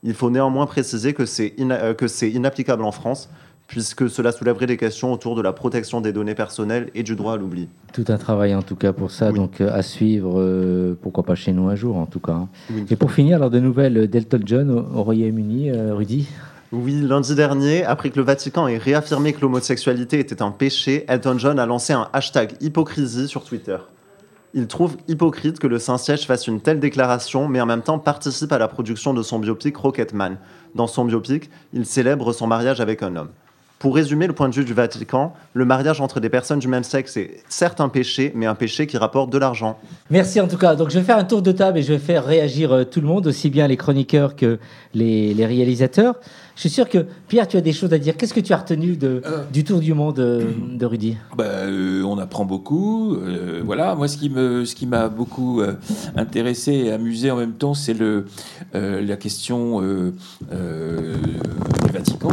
Il faut néanmoins préciser que c'est euh, que c'est inapplicable en France, puisque cela soulèverait des questions autour de la protection des données personnelles et du droit à l'oubli. Tout un travail en tout cas pour ça, Oui. donc euh, à suivre, euh, pourquoi pas chez nous un jour en tout cas. hein. Oui. Et pour finir, alors de nouvelles d'Elton John au, au Royaume-Uni, euh, Rudy? Oui, lundi dernier, après que le Vatican ait réaffirmé que l'homosexualité était un péché, Elton John a lancé un hashtag hypocrisie sur Twitter. Il trouve hypocrite que le Saint-Siège fasse une telle déclaration, mais en même temps participe à la production de son biopic Rocketman. Dans son biopic, il célèbre son mariage avec un homme. Pour résumer le point de vue du Vatican, le mariage entre des personnes du même sexe est certes un péché, mais un péché qui rapporte de l'argent. Merci en tout cas. Donc je vais faire un tour de table et je vais faire réagir euh, tout le monde, aussi bien les chroniqueurs que les, les réalisateurs. Je suis sûr que Pierre, tu as des choses à dire. Qu'est-ce que tu as retenu de, Euh. du tour du monde euh, de Rudy? Bah, euh, on apprend beaucoup. euh, voilà, moi, ce qui me, ce qui m'a beaucoup intéressé et amusé en même temps, c'est le, la question du Vatican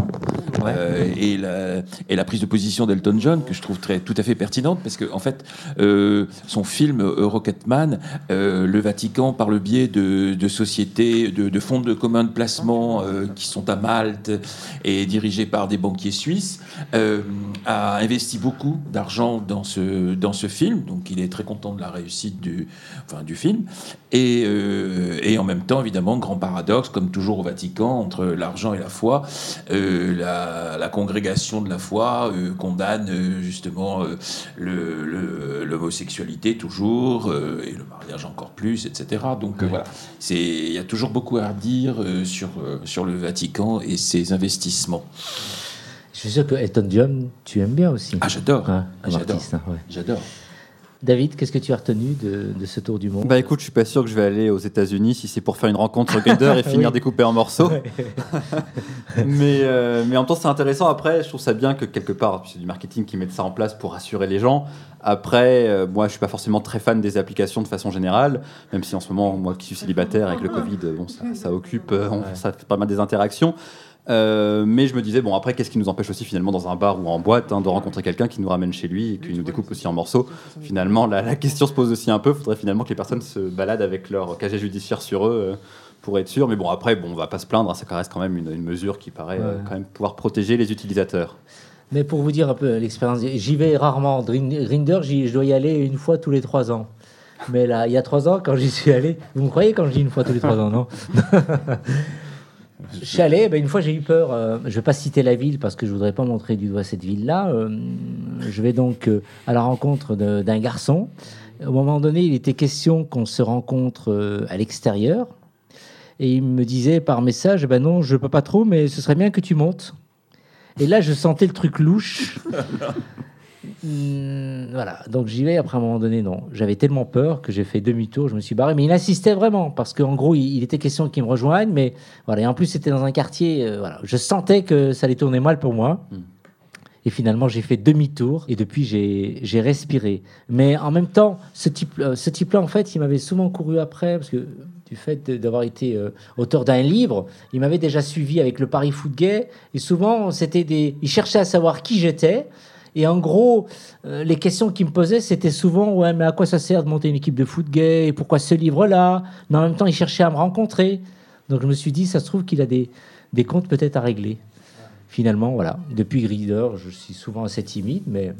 et, la, et la prise de position d'Elton John que je trouve très, tout à fait pertinente parce que en fait, son film Rocketman, le Vatican, par le biais de, de sociétés, de, de fonds de commun de placement qui sont à Malte et dirigés par des banquiers suisses, euh, a investi beaucoup d'argent dans ce, dans ce film. Donc il est très content de la réussite du, enfin, du film. Et, euh, et en même temps, évidemment, grand paradoxe, comme toujours au Vatican, entre l'argent et la foi. Euh, la, la congrégation de la foi condamne justement euh, le- le- l'homosexualité toujours, et le mariage encore plus, etc. Donc voilà, il y a toujours beaucoup à dire sur, sur le Vatican et ses investissements. Je suis sûr que Elton John, tu aimes bien aussi. Ah, j'adore. Ouais, comme J'adore. hein, ouais. J'adore. David, qu'est-ce que tu as retenu de, de ce tour du monde? Bah écoute, je suis pas sûr que je vais aller aux États-Unis si c'est pour faire une rencontre sur Grindr et finir Oui. découpé en morceaux. Mais, euh, mais en même temps, c'est intéressant. Après, je trouve ça bien que quelque part, c'est du marketing qui mette ça en place pour rassurer les gens. Après, euh, moi, je suis pas forcément très fan des applications de façon générale, même si en ce moment, moi qui suis célibataire avec le Covid, bon, ça, ça occupe, euh, on- ça fait pas mal des interactions. Euh, mais je me disais, bon, après, qu'est-ce qui nous empêche aussi finalement dans un bar ou en boîte hein, de rencontrer quelqu'un qui nous ramène chez lui et qui nous découpe aussi en morceaux? Finalement, la, la question se pose aussi un peu. Il faudrait finalement que les personnes se baladent avec leur casier judiciaire sur eux euh, pour être sûr. Mais bon, après, bon, on va pas se plaindre. hein, ça reste quand même une, une mesure qui paraît euh, quand même pouvoir protéger les utilisateurs. Mais pour vous dire un peu l'expérience, j'y vais rarement. J'y- je dois y aller une fois tous les trois ans. Mais là, il y a trois ans, quand j'y suis allé, vous me croyez quand je dis une fois tous les trois ans, non? Allé, ben, une fois j'ai eu peur, euh, je vais pas citer la ville parce que je voudrais pas montrer du doigt cette ville-là. euh, je vais donc euh, à la rencontre d'un garçon. Au moment donné, il était question qu'on se rencontre euh, à l'extérieur. Et il me disait par message, ben non, je peux pas trop, mais ce serait bien que tu montes. Et là, je sentais le truc louche. Hmm, voilà, donc j'y vais. Après, à un moment donné, non. J'avais tellement peur que j'ai fait demi-tour, je me suis barré. Mais il insistait vraiment, parce qu'en gros, il, il était question qu'il me rejoigne. Mais voilà, et en plus, c'était dans un quartier. euh, voilà, je sentais que ça allait tourner mal pour moi. Hmm. Et finalement, j'ai fait demi-tour. Et depuis, j'ai respiré. Mais en même temps, ce type- euh, ce type-là, en fait, il m'avait souvent couru après, parce que du fait d'avoir été euh, auteur d'un livre, il m'avait déjà suivi avec le Paris Foot Gay. Et souvent, c'était des. Il cherchait à savoir qui j'étais. Et en gros, euh, les questions qu'il me posait, c'était souvent Ouais, mais à quoi ça sert de monter une équipe de foot gay Et pourquoi ce livre-là? Mais en même temps, il cherchait à me rencontrer. Donc je me suis dit Ça se trouve qu'il a des, des comptes peut-être à régler. Finalement, voilà. Depuis Reader, je suis souvent assez timide, mais.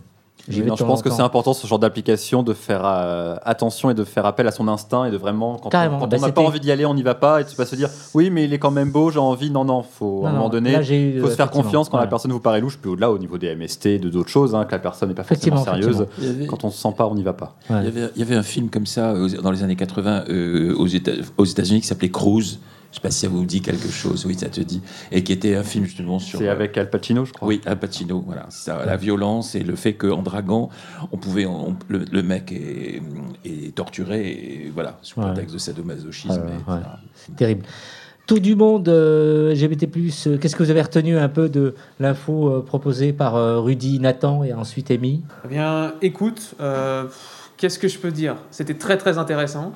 Non, de je pense en que c'est important ce genre d'application de faire euh, attention et de faire appel à son instinct et de vraiment quand Carrément. on Bah, n'a pas envie d'y aller, on n'y va pas et tu vas se dire oui mais il est quand même beau, j'ai envie. Non non, faut Non, à un moment donné, là, eu, faut se faire confiance quand la personne vous paraît louche, puis au-delà au niveau des MST, de d'autres choses, hein, que la personne n'est pas forcément sérieuse. Avait- Quand on se sent pas, on n'y va pas. Ouais. Il y, avait, il y avait un film comme ça euh, dans les années 80 euh, aux États-Unis qui s'appelait Cruise. Je sais pas si ça vous dit quelque chose. Oui, ça te dit. Et qui était un film justement sur. C'est avec Al Pacino, je crois. Oui, Al Pacino, voilà. Ça, la violence et le fait qu'en draguant, on pouvait, on- le, le mec est, est torturé, et voilà, sous Ouais. prétexte de sadomasochisme. Ouais, et ouais. Terrible. Tour du monde euh, LGBT+, euh, qu'est-ce que vous avez retenu un peu de l'info euh, proposée par euh, Rudy, Nathan et ensuite Amy? Eh bien, écoute, euh, qu'est-ce que je peux dire? C'était très très intéressant.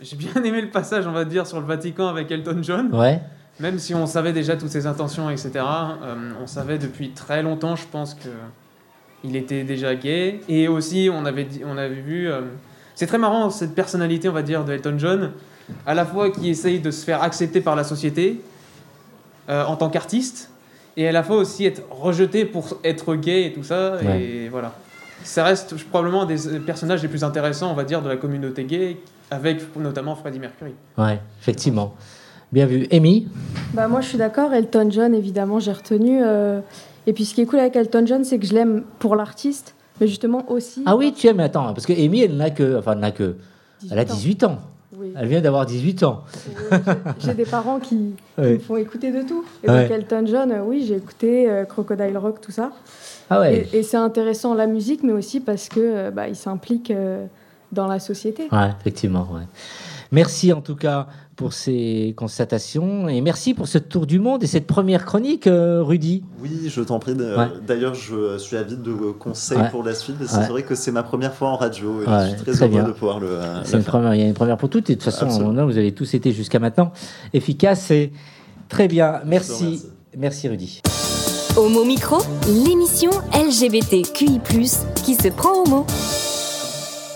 J'ai bien aimé le passage, on va dire, sur le Vatican avec Elton John. Ouais. Même si on savait déjà toutes ses intentions, etc. euh, on savait depuis très longtemps, je pense que il était déjà gay. Et aussi, on avait, dit- on avait vu. euh, c'est très marrant cette personnalité, on va dire, de Elton John, à la fois qui essaye de se faire accepter par la société euh, en tant qu'artiste, et à la fois aussi être rejeté pour être gay et tout ça. Et voilà. Ça reste probablement un des personnages les plus intéressants, on va dire, de la communauté gay, avec notamment Freddie Mercury. Ouais, effectivement. Bien vu. Amy Bah moi je suis d'accord, Elton John évidemment j'ai retenu. euh, Et puis ce qui est cool avec Elton John c'est que je l'aime pour l'artiste, mais justement aussi... Ah oui, tu aimes, attends, parce que Amy, elle n'a que. Enfin, elle n'a que. Elle a 18 ans. Oui. Elle vient d'avoir 18 ans. Euh, j'ai des parents qui, me font écouter de tout. Et Ouais. donc Elton John, euh, oui j'ai écouté euh, Crocodile Rock, tout ça. Ah ouais. Et, et c'est intéressant la musique, mais aussi parce que euh, bah, il s'implique euh, dans la société. Ouais, effectivement. Ouais. Merci en tout cas pour ces constatations et merci pour ce tour du monde et cette première chronique, euh, Rudy. Oui, je t'en prie. Ouais. D'ailleurs, je suis avide de conseils Ouais. pour la suite. Ouais. C'est vrai que c'est ma première fois en radio et Ouais, je suis très, très heureux bien. de pouvoir le, euh, C'est une faire. première, il y a une première pour toutes. Et de toute façon, Absolument. là, vous avez tous été jusqu'à maintenant efficaces et très bien. Merci. Merci Rudy. Homo Micro, l'émission LGBTQI+, qui se prend au mot.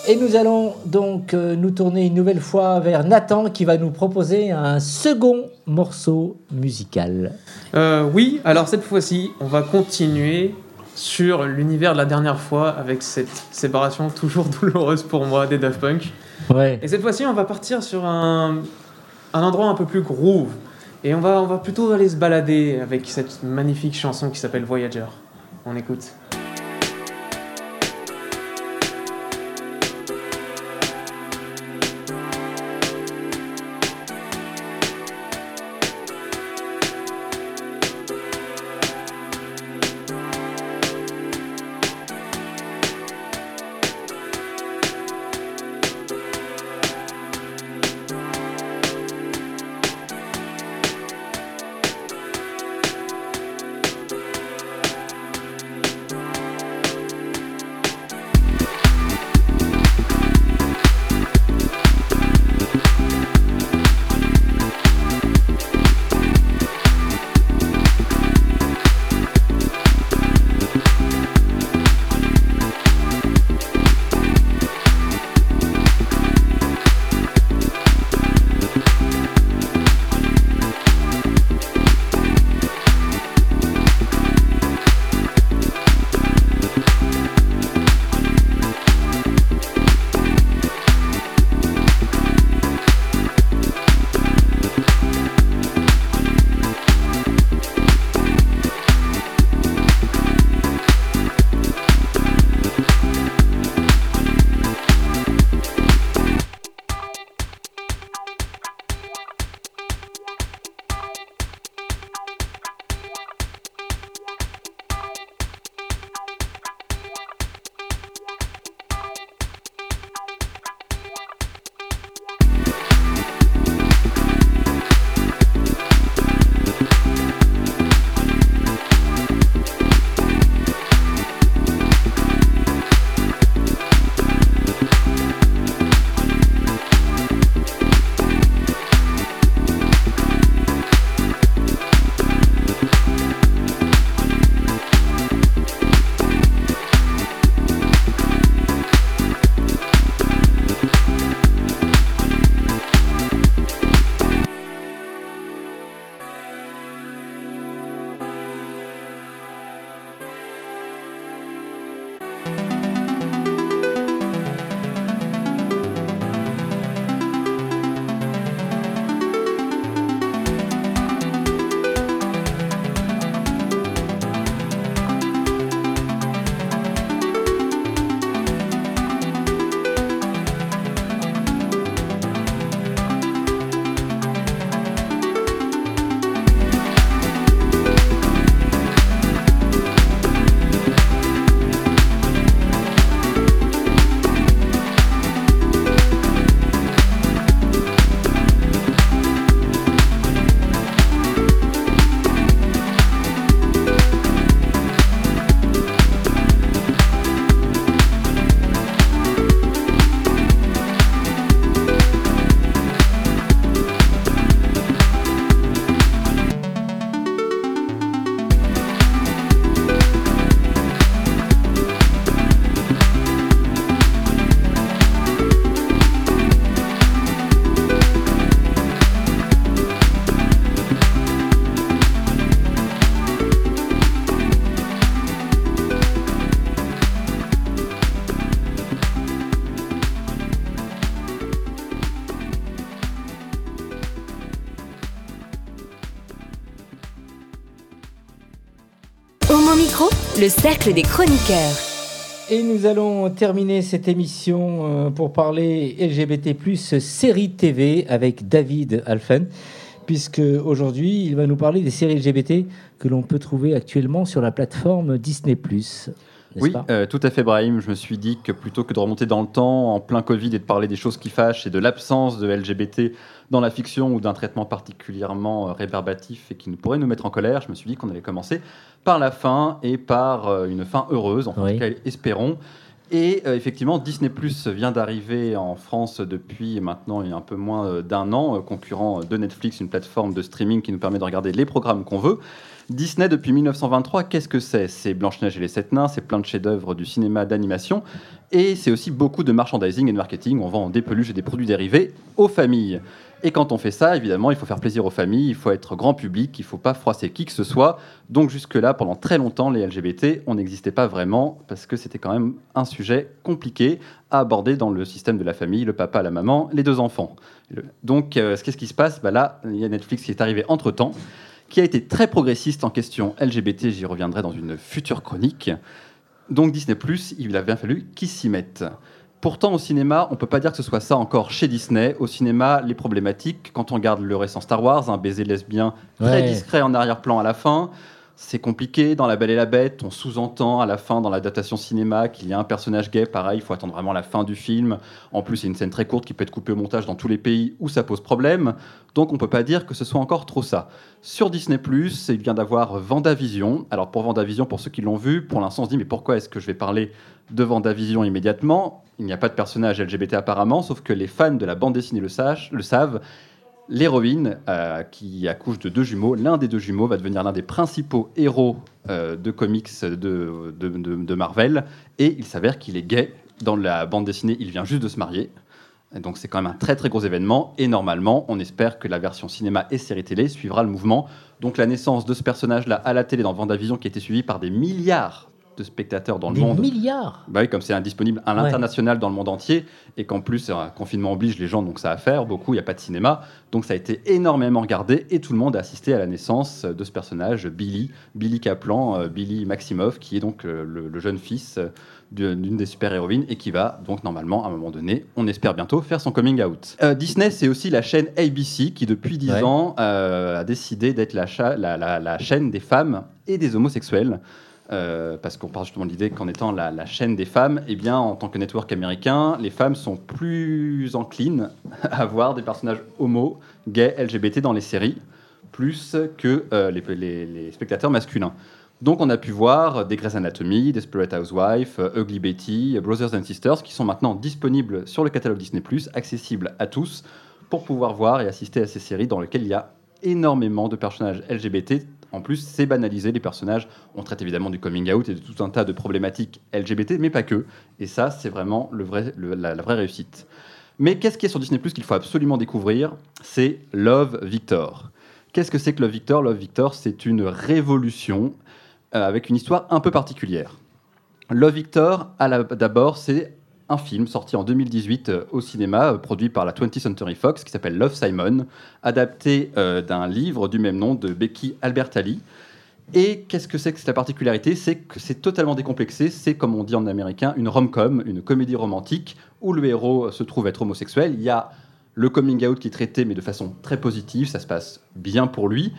Et nous allons donc euh, nous tourner une nouvelle fois vers Nathan qui va nous proposer un second morceau musical. Euh, oui, alors cette fois-ci, on va continuer sur l'univers de la dernière fois avec cette séparation toujours douloureuse pour moi des Daft Punk. Ouais. Et cette fois-ci, on va partir sur un, un endroit un peu plus groove. Et on va, on va plutôt aller se balader avec cette magnifique chanson qui s'appelle Voyager. On écoute. Le cercle des chroniqueurs. Et nous allons terminer cette émission euh, pour parler LGBT+, série TV avec David Alphen, puisque aujourd'hui, il va nous parler des séries LGBT que l'on peut trouver actuellement sur la plateforme Disney+. Oui, euh, tout à fait, Brahim. Je me suis dit que plutôt que de remonter dans le temps, en plein Covid, et de parler des choses qui fâchent et de l'absence de LGBT dans la fiction ou d'un traitement particulièrement euh, rébarbatif et qui nous pourrait nous mettre en colère, je me suis dit qu'on allait commencer par la fin et par euh, une fin heureuse, en Oui. tout cas, espérons. Et euh, effectivement, Disney Plus vient d'arriver en France depuis maintenant il y a un peu moins d'un an, concurrent de Netflix, une plateforme de streaming qui nous permet de regarder les programmes qu'on veut. Disney depuis 1923, qu'est-ce que c'est? C'est Blanche-Neige et les Sept Nains, c'est plein de chefs-d'œuvre du cinéma d'animation, et c'est aussi beaucoup de merchandising et de marketing. On vend des peluches et des produits dérivés aux familles. Et quand on fait ça, évidemment, il faut faire plaisir aux familles, il faut être grand public, il ne faut pas froisser qui que ce soit. Donc jusque-là, pendant très longtemps, les LGBT, on n'existait pas vraiment parce que c'était quand même un sujet compliqué à aborder dans le système de la famille, le papa, la maman, les deux enfants. Donc euh, qu'est-ce qui se passe? Bah Là, il y a Netflix qui est arrivé entre-temps, qui a été très progressiste en question LGBT, j'y reviendrai dans une future chronique. Donc Disney ⁇ il a bien fallu qu'ils s'y mettent. Pourtant, au cinéma, on peut pas dire que ce soit ça encore chez Disney. Au cinéma, les problématiques, quand on regarde le récent Star Wars, un baiser lesbien très Ouais. discret en arrière-plan à la fin, c'est compliqué. Dans La Belle et la Bête, on sous-entend à la fin, dans la datation cinéma, qu'il y a un personnage gay. Pareil, il faut attendre vraiment la fin du film. En plus, c'est une scène très courte qui peut être coupée au montage dans tous les pays où ça pose problème. Donc, on peut pas dire que ce soit encore trop ça. Sur Disney+, il vient d'avoir Vendavision. Alors, pour Vendavision, pour ceux qui l'ont vu, pour l'instant, on se dit, mais pourquoi est-ce que je vais parler de Vendavision immédiatement? Il n'y a pas de personnage LGBT apparemment, sauf que les fans de la bande dessinée le savent. L'héroïne, euh, qui accouche de deux jumeaux, l'un des deux jumeaux va devenir l'un des principaux héros euh, de comics de, Marvel, et il s'avère qu'il est gay. Dans la bande dessinée, il vient juste de se marier. Donc c'est quand même un très très gros événement, et normalement, on espère que la version cinéma et série télé suivra le mouvement. Donc la naissance de ce personnage-là à la télé dans Vendavision, qui a été suivi par des milliards de spectateurs dans le Des monde. milliards Bah oui, comme c'est indisponible à Ouais. l'international dans le monde entier, et qu'en plus, euh, confinement oblige les gens, donc ça à faire, beaucoup, il n'y a pas de cinéma. Donc ça a été énormément regardé, et tout le monde a assisté à la naissance de ce personnage, Billy, Billy Kaplan, euh, Billy Maximov, qui est donc euh, le, le jeune fils euh, d'une des super-héroïnes, et qui va donc normalement, à un moment donné, on espère bientôt, faire son coming out. Euh, Disney, c'est aussi la chaîne ABC, qui depuis 10 Ouais. ans euh, a décidé d'être la, cha- la- la- la chaîne des femmes et des homosexuels. Euh, parce qu'on part justement de l'idée qu'en étant la, chaîne des femmes, eh bien, en tant que network américain, les femmes sont plus enclines à avoir des personnages homo, gays, LGBT dans les séries, plus que euh, les, spectateurs masculins. Donc on a pu voir des Grey's Anatomy, des Spirit Housewives, euh, Ugly Betty, Brothers and Sisters, qui sont maintenant disponibles sur le catalogue Disney+, accessibles à tous, pour pouvoir voir et assister à ces séries dans lesquelles il y a énormément de personnages LGBT. En plus, c'est banalisé, les personnages. On traite évidemment du coming out et de tout un tas de problématiques LGBT, mais pas que. Et ça, c'est vraiment le vrai, la, vraie réussite. Mais qu'est-ce qui est sur Disney Plus qu'il faut absolument découvrir? C'est Love Victor. Qu'est-ce que c'est que Love Victor? Love Victor, c'est une révolution euh, avec une histoire un peu particulière. Love Victor, d'abord, c'est un film sorti en 2018 euh, au cinéma, euh, produit par la 20th Century Fox, qui s'appelle Love Simon, adapté euh, d'un livre du même nom de Becky Albertalli. Et qu'est-ce que c'est que la particularité? C'est que c'est totalement décomplexé. C'est, comme on dit en américain, une rom-com, une comédie romantique, où le héros se trouve être homosexuel. Il y a le coming out qui est traité, mais de façon très positive. Ça se passe bien pour lui.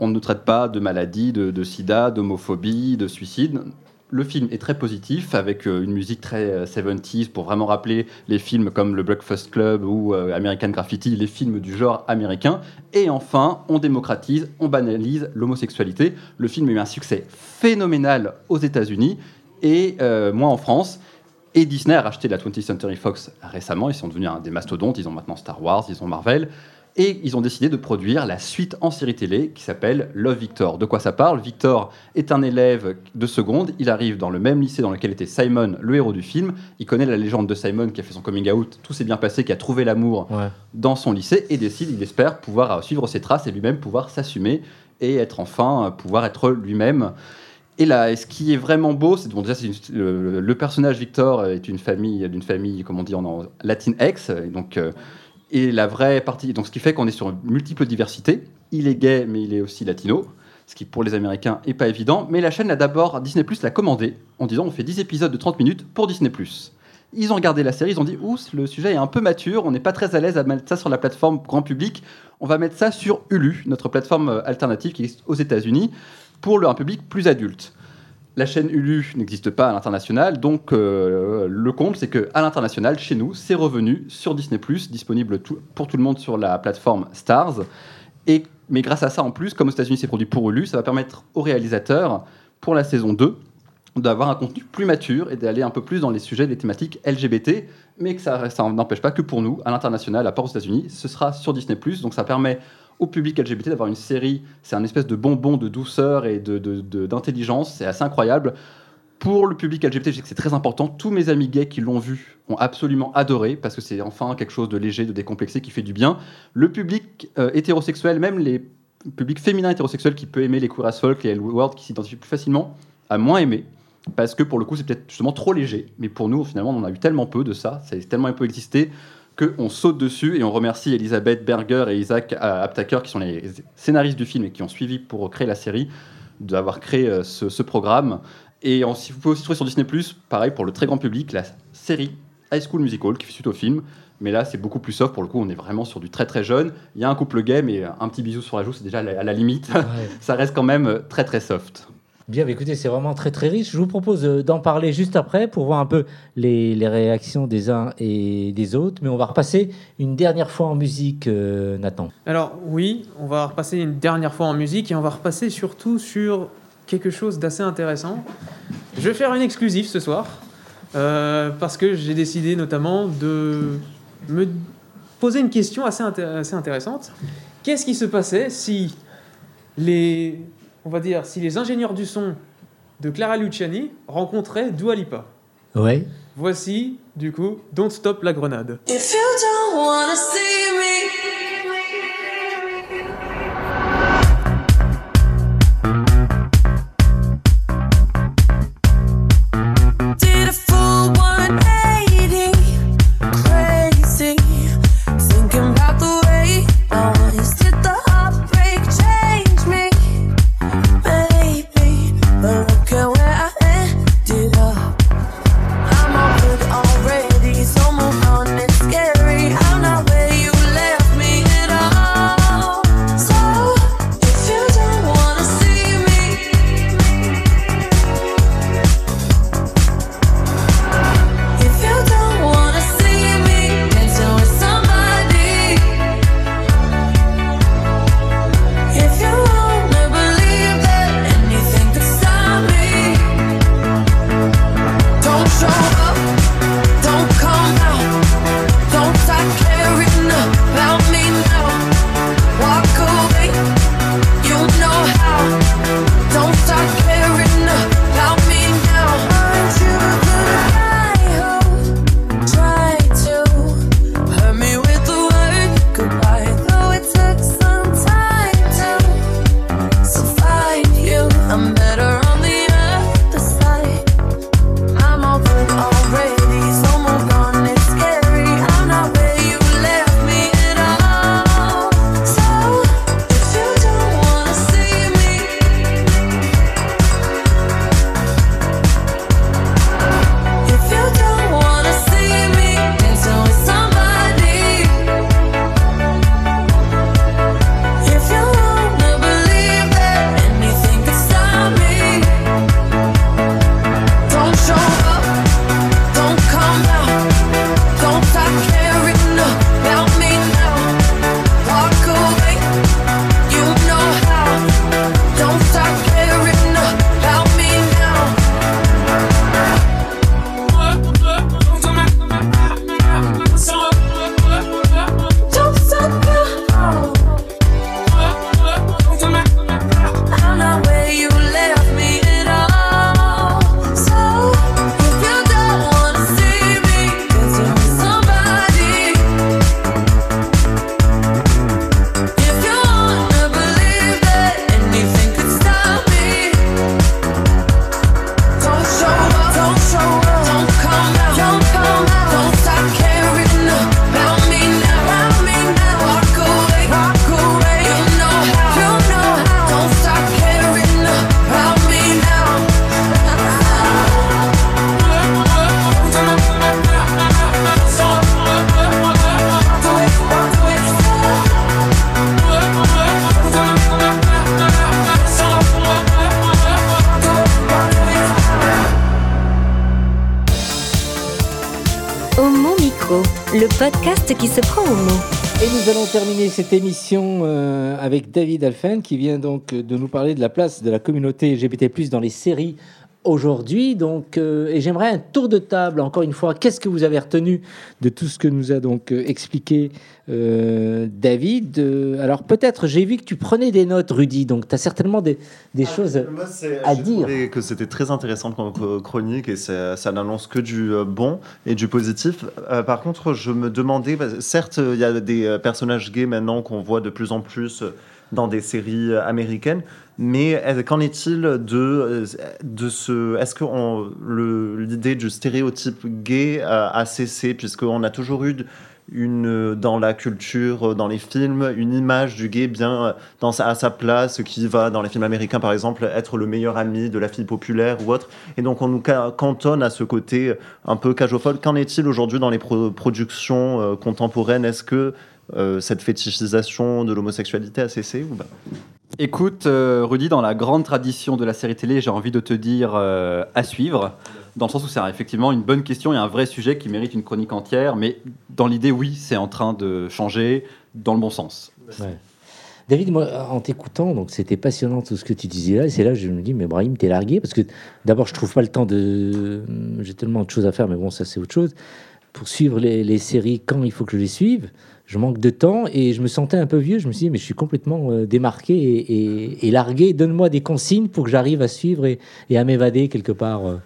On ne traite pas de maladie, de, de sida, d'homophobie, de suicide. Le film est très positif, avec euh, une musique très euh, 70s pour vraiment rappeler les films comme Le Breakfast Club ou euh, American Graffiti, les films du genre américain. Et enfin, on démocratise, on banalise l'homosexualité. Le film a eu un succès phénoménal aux États-Unis et euh, moins en France. Et Disney a racheté la 20th Century Fox récemment. Ils sont devenus un des mastodontes. Ils ont maintenant Star Wars, ils ont Marvel. Et ils ont décidé de produire la suite en série télé qui s'appelle Love Victor. De quoi ça parle? Victor est un élève de seconde. Il arrive dans le même lycée dans lequel était Simon, le héros du film. Il connaît la légende de Simon qui a fait son coming out. Tout s'est bien passé, qui a trouvé l'amour Ouais. dans son lycée et décide, il espère, pouvoir suivre ses traces et lui-même pouvoir s'assumer et être enfin, pouvoir être lui-même. Et là, et ce qui est vraiment beau, c'est bon, déjà, une- le, le personnage Victor est une famille, d'une famille, comme on dit en, en latinx, et donc euh, et la vraie partie, donc ce qui fait qu'on est sur une multiple diversité. Il est gay, mais il est aussi latino. ce qui pour les Américains est pas évident. Mais la chaîne l'a d'abord, Disney Plus l'a commandé en disant on fait 10 épisodes de 30 minutes pour Disney Plus. Ils ont regardé la série, ils ont dit ouh, le sujet est un peu mature, on n'est pas très à l'aise à mettre ça sur la plateforme grand public. On va mettre ça sur Hulu, notre plateforme euh, alternative qui existe aux États-Unis, pour un public plus adulte. La chaîne Hulu n'existe pas à l'international, donc euh, le comble, c'est qu'à l'international, chez nous, c'est revenu sur Disney+, disponible pour tout le monde sur la plateforme Stars. Et, mais grâce à ça, en plus, comme aux États-Unis, c'est produit pour Hulu, ça va permettre aux réalisateurs, pour la saison 2, d'avoir un contenu plus mature et d'aller un peu plus dans les sujets, les thématiques LGBT, mais que ça, ça n'empêche pas que pour nous, à l'international, à part aux États-Unis, ce sera sur Disney+, donc ça permet au public LGBT d'avoir une série, c'est un espèce de bonbon de douceur et de- de- de- d'intelligence, c'est assez incroyable. Pour le public LGBT, je sais que c'est très important. Tous mes amis gays qui l'ont vu ont absolument adoré parce que c'est enfin quelque chose de léger, de décomplexé qui fait du bien. Le public euh, hétérosexuel, même les publics féminins hétérosexuels qui peut aimer les queer as folk, les L qui s'identifient plus facilement, a moins aimé parce que pour le coup c'est peut-être justement trop léger. Mais pour nous finalement on en a eu tellement peu de ça, ça a tellement peu existé qu'on saute dessus et on remercie Elisabeth Berger et Isaac euh, Aptaker qui sont les scénaristes du film et qui ont suivi pour créer la série d'avoir créé euh, ce, ce programme. Et si vous pouvez aussi trouver sur Disney+, pareil pour le très grand public, la série High School Musical qui fait suite au film. Mais là, c'est beaucoup plus soft. Pour le coup, on est vraiment sur du très très jeune. Il y a un couple gay, mais un petit bisou sur la joue, c'est déjà à la, limite. Ouais. Ça reste quand même euh, très très soft. Bien, bah, écoutez, c'est vraiment très très riche. Je vous propose euh, d'en parler juste après pour voir un peu les, réactions des uns et des autres. Mais on va repasser une dernière fois en musique, euh, Nathan. Alors oui, on va repasser une dernière fois en musique et on va repasser surtout sur quelque chose d'assez intéressant. Je vais faire une exclusive ce soir euh, parce que j'ai décidé notamment de me poser une question assez, assez intéressante. Qu'est-ce qui se passait si les, on va dire, si les ingénieurs du son de Clara Luciani rencontraient Dua Lipa Ouais. Voici du coup Don't Stop la grenade. If you don't wanna see me, cette émission euh, avec David Alphen qui vient donc de nous parler de la place de la communauté LGBT+ dans les séries aujourd'hui. Donc, euh, et j'aimerais un tour de table. Encore une fois, qu'est-ce que vous avez retenu de tout ce que nous a donc euh, expliqué euh, David? Alors peut-être, j'ai vu que tu prenais des notes, Rudy. Donc, tu as certainement des, des choses Moi, à dire. que c'était très intéressant comme co- chronique et c'est- ça n'annonce que du bon et du positif. Par contre, je me demandais, certes, il y a des personnages gays maintenant qu'on voit de plus en plus dans des séries américaines, mais euh, qu'en est-il de, euh, de ce... Est-ce que l'idée du stéréotype gay a cessé, puisqu'on a toujours eu... une, dans la culture, euh, dans les films, une image du gay bien dans à sa place, qui va, dans les films américains par exemple, être le meilleur ami de la fille populaire ou autre. Et donc on nous ca- cantonne à ce côté un peu cageophile. Qu'en est-il aujourd'hui dans les pro- productions contemporaines? Est-ce que cette fétichisation de l'homosexualité a cessé Écoute, euh, Rudy, dans la grande tradition de la série télé, j'ai envie de te dire euh, à suivre, dans le sens où c'est effectivement une bonne question et un vrai sujet qui mérite une chronique entière, mais dans l'idée, oui, c'est en train de changer dans le bon sens. David, moi, en t'écoutant, donc c'était passionnant tout ce que tu disais là. Et c'est là que je me dis, mais Brahim, t'es largué parce que d'abord, je trouve pas le temps de. J'ai tellement de choses à faire, mais bon, ça c'est autre chose. Pour suivre les séries quand il faut que je les suive, je manque de temps et je me sentais un peu vieux. Je me suis dit, mais je suis complètement euh, démarqué et, largué. Donne-moi des consignes pour que j'arrive à suivre et, et à m'évader quelque part.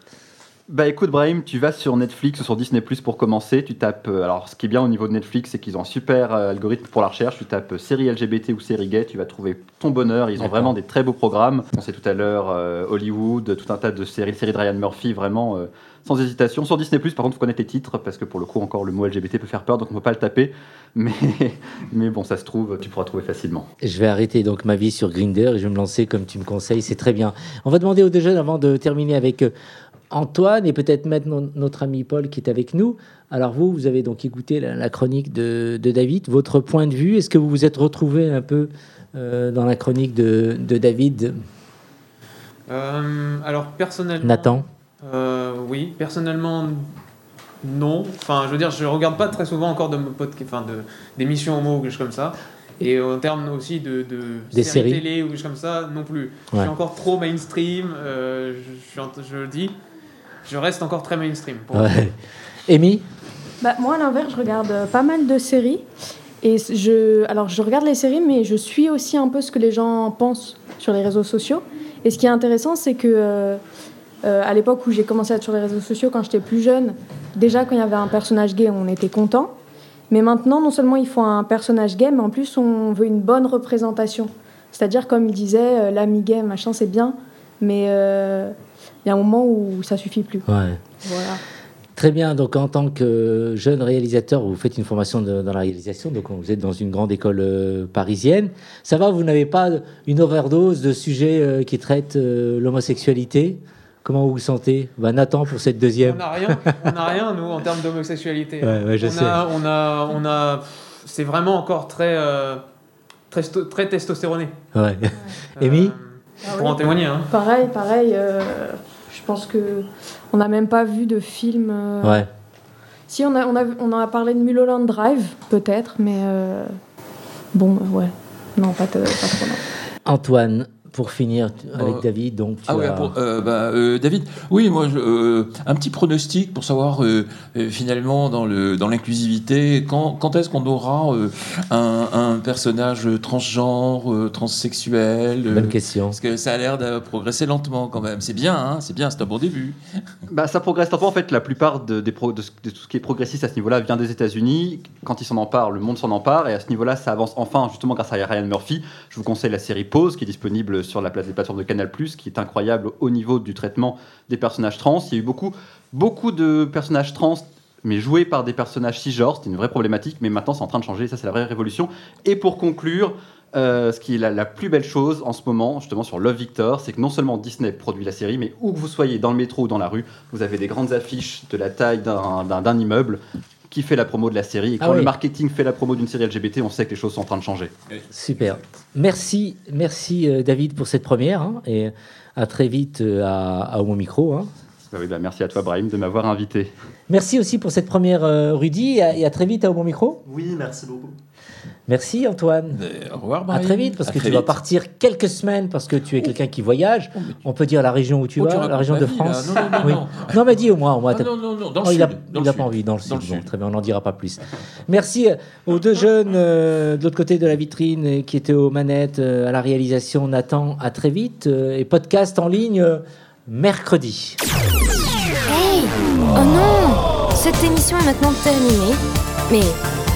Bah écoute Brahim, tu vas sur Netflix ou sur Disney Plus pour commencer. Tu tapes. euh, alors ce qui est bien au niveau de Netflix, c'est qu'ils ont un super euh, algorithme pour la recherche. Tu tapes euh, série LGBT ou série gay, tu vas trouver ton bonheur. Ils ont vraiment des très beaux programmes. On sait tout à l'heure euh, Hollywood, tout un tas de séries, séries de Ryan Murphy, vraiment euh, sans hésitation. Sur Disney Plus, par contre, faut connaître les titres parce que pour le coup encore le mot LGBT peut faire peur, donc on peut pas le taper. Mais mais bon, ça se trouve, tu pourras trouver facilement. Je vais arrêter donc ma vie sur Grinder et je vais me lancer comme tu me conseilles. C'est très bien. On va demander aux deux jeunes avant de terminer avec euh, Antoine et peut-être mettre no- notre ami Paul qui est avec nous. Alors vous, vous avez donc écouté la, la chronique de, de David. Votre point de vue, est-ce que vous vous êtes retrouvé un peu euh, dans la chronique de, de David, Euh, alors personnellement. Nathan Euh, oui, personnellement, non. Enfin, je veux dire, je regarde pas très souvent encore de enfin, de d'émissions homo ou quelque chose comme ça. Et en termes aussi de, de Des séries. télé ou quelque chose comme ça, non plus. Je suis encore trop mainstream. je le dis, je reste encore très mainstream. pour moi. Ouais. Amy Bah, moi, à l'inverse, je regarde euh, pas mal de séries. Et je, alors, je regarde les séries, mais je suis aussi un peu ce que les gens pensent sur les réseaux sociaux. Et ce qui est intéressant, c'est que euh, euh, à l'époque où j'ai commencé à être sur les réseaux sociaux, quand j'étais plus jeune, déjà quand il y avait un personnage gay, on était content. Mais maintenant, non seulement il faut un personnage gay, mais en plus on veut une bonne représentation. C'est-à-dire, comme il disait, euh, l'ami gay, machin, c'est bien, mais euh, il y a un moment où ça suffit plus. Ouais. Voilà. Très bien, donc en tant que jeune réalisateur, vous faites une formation de- dans la réalisation, donc vous êtes dans une grande école euh, parisienne. Ça va, vous n'avez pas une overdose de sujets euh, qui traitent euh, l'homosexualité? Comment vous vous sentez? Bah, Nathan pour cette On deuxième. n'a rien, on n'a rien nous en termes d'homosexualité. Ouais, ouais, je on sais. A, on a, on a, c'est vraiment encore très, euh, très, très testostéroné. Ouais. Euh, Amy Pour en témoigner. Hein. Pareil, pareil. Je pense que on n'a même pas vu de film. euh, Ouais. Si on a, on a, on a parlé de Mulholland Drive, peut-être, mais euh, bon, euh, ouais, non, pas, pas trop. non. Antoine, pour finir avec Euh, David, donc tu Ah ouais, as- pour- euh, bah, euh, David, oui, moi, je- euh, un petit pronostic pour savoir euh, euh, finalement dans le dans l'inclusivité, quand, quand est-ce qu'on aura euh, un, un personnage transgenre, euh, transsexuel euh, Bonne question. Parce que ça a l'air de progresser lentement quand même. C'est bien, hein, c'est bien, c'est un bon début. Bah, ça progresse lentement. En fait, la plupart de, des pro- de ce- de tout ce qui est progressiste à ce niveau-là vient des États-Unis. Quand ils s'en emparent, le monde s'en empare. Et à ce niveau-là, ça avance enfin, justement, grâce à Ryan Murphy. Je vous conseille la série Pause, qui est disponible sur la des plateformes de Canal, qui est incroyable au niveau du traitement des personnages trans. Il y a eu beaucoup, beaucoup de personnages trans. Mais joués par des personnages cisgenres, c'était une vraie problématique, mais maintenant c'est en train de changer, ça c'est la vraie révolution. Et pour conclure, euh, ce qui est la, la plus belle chose en ce moment, justement sur Love Victor, c'est que non seulement Disney produit la série, mais où que vous soyez dans le métro ou dans la rue, vous avez des grandes affiches de la taille d'un immeuble qui fait la promo de la série. Et Ah quand oui. le marketing fait la promo d'une série LGBT, on sait que les choses sont en train de changer. Super. Merci, merci euh, David pour cette première. hein, et à très vite euh, à, à Homo Micro. hein. Bah oui, bah merci à toi, Brahim, de m'avoir invité. Merci aussi pour cette première euh, Rudy et à, et à très vite à Au Bon Micro. Oui, merci beaucoup. Merci Antoine. Euh, au revoir, À Brahim. très vite, parce À que tu vas partir quelques semaines parce que tu es quelqu'un qui voyage. Oh, tu- On peut dire la région où tu Oh, tu vas, la région de vie, là. France. Non, non, non, Oui. non. Non, mais dis au moins. au moins Ah, non, non, non, dans Oh, le il a, sud, dans il le a pas envie dans le Dans sud. le Bon, sud. très bien, on n'en dira pas plus. Merci euh, aux deux jeunes euh, de l'autre côté de la vitrine euh, qui étaient aux manettes, euh, à la réalisation. Nathan, à très vite. euh, et podcast en ligne euh, mercredi. Hey Oh non Cette émission est maintenant terminée. Mais,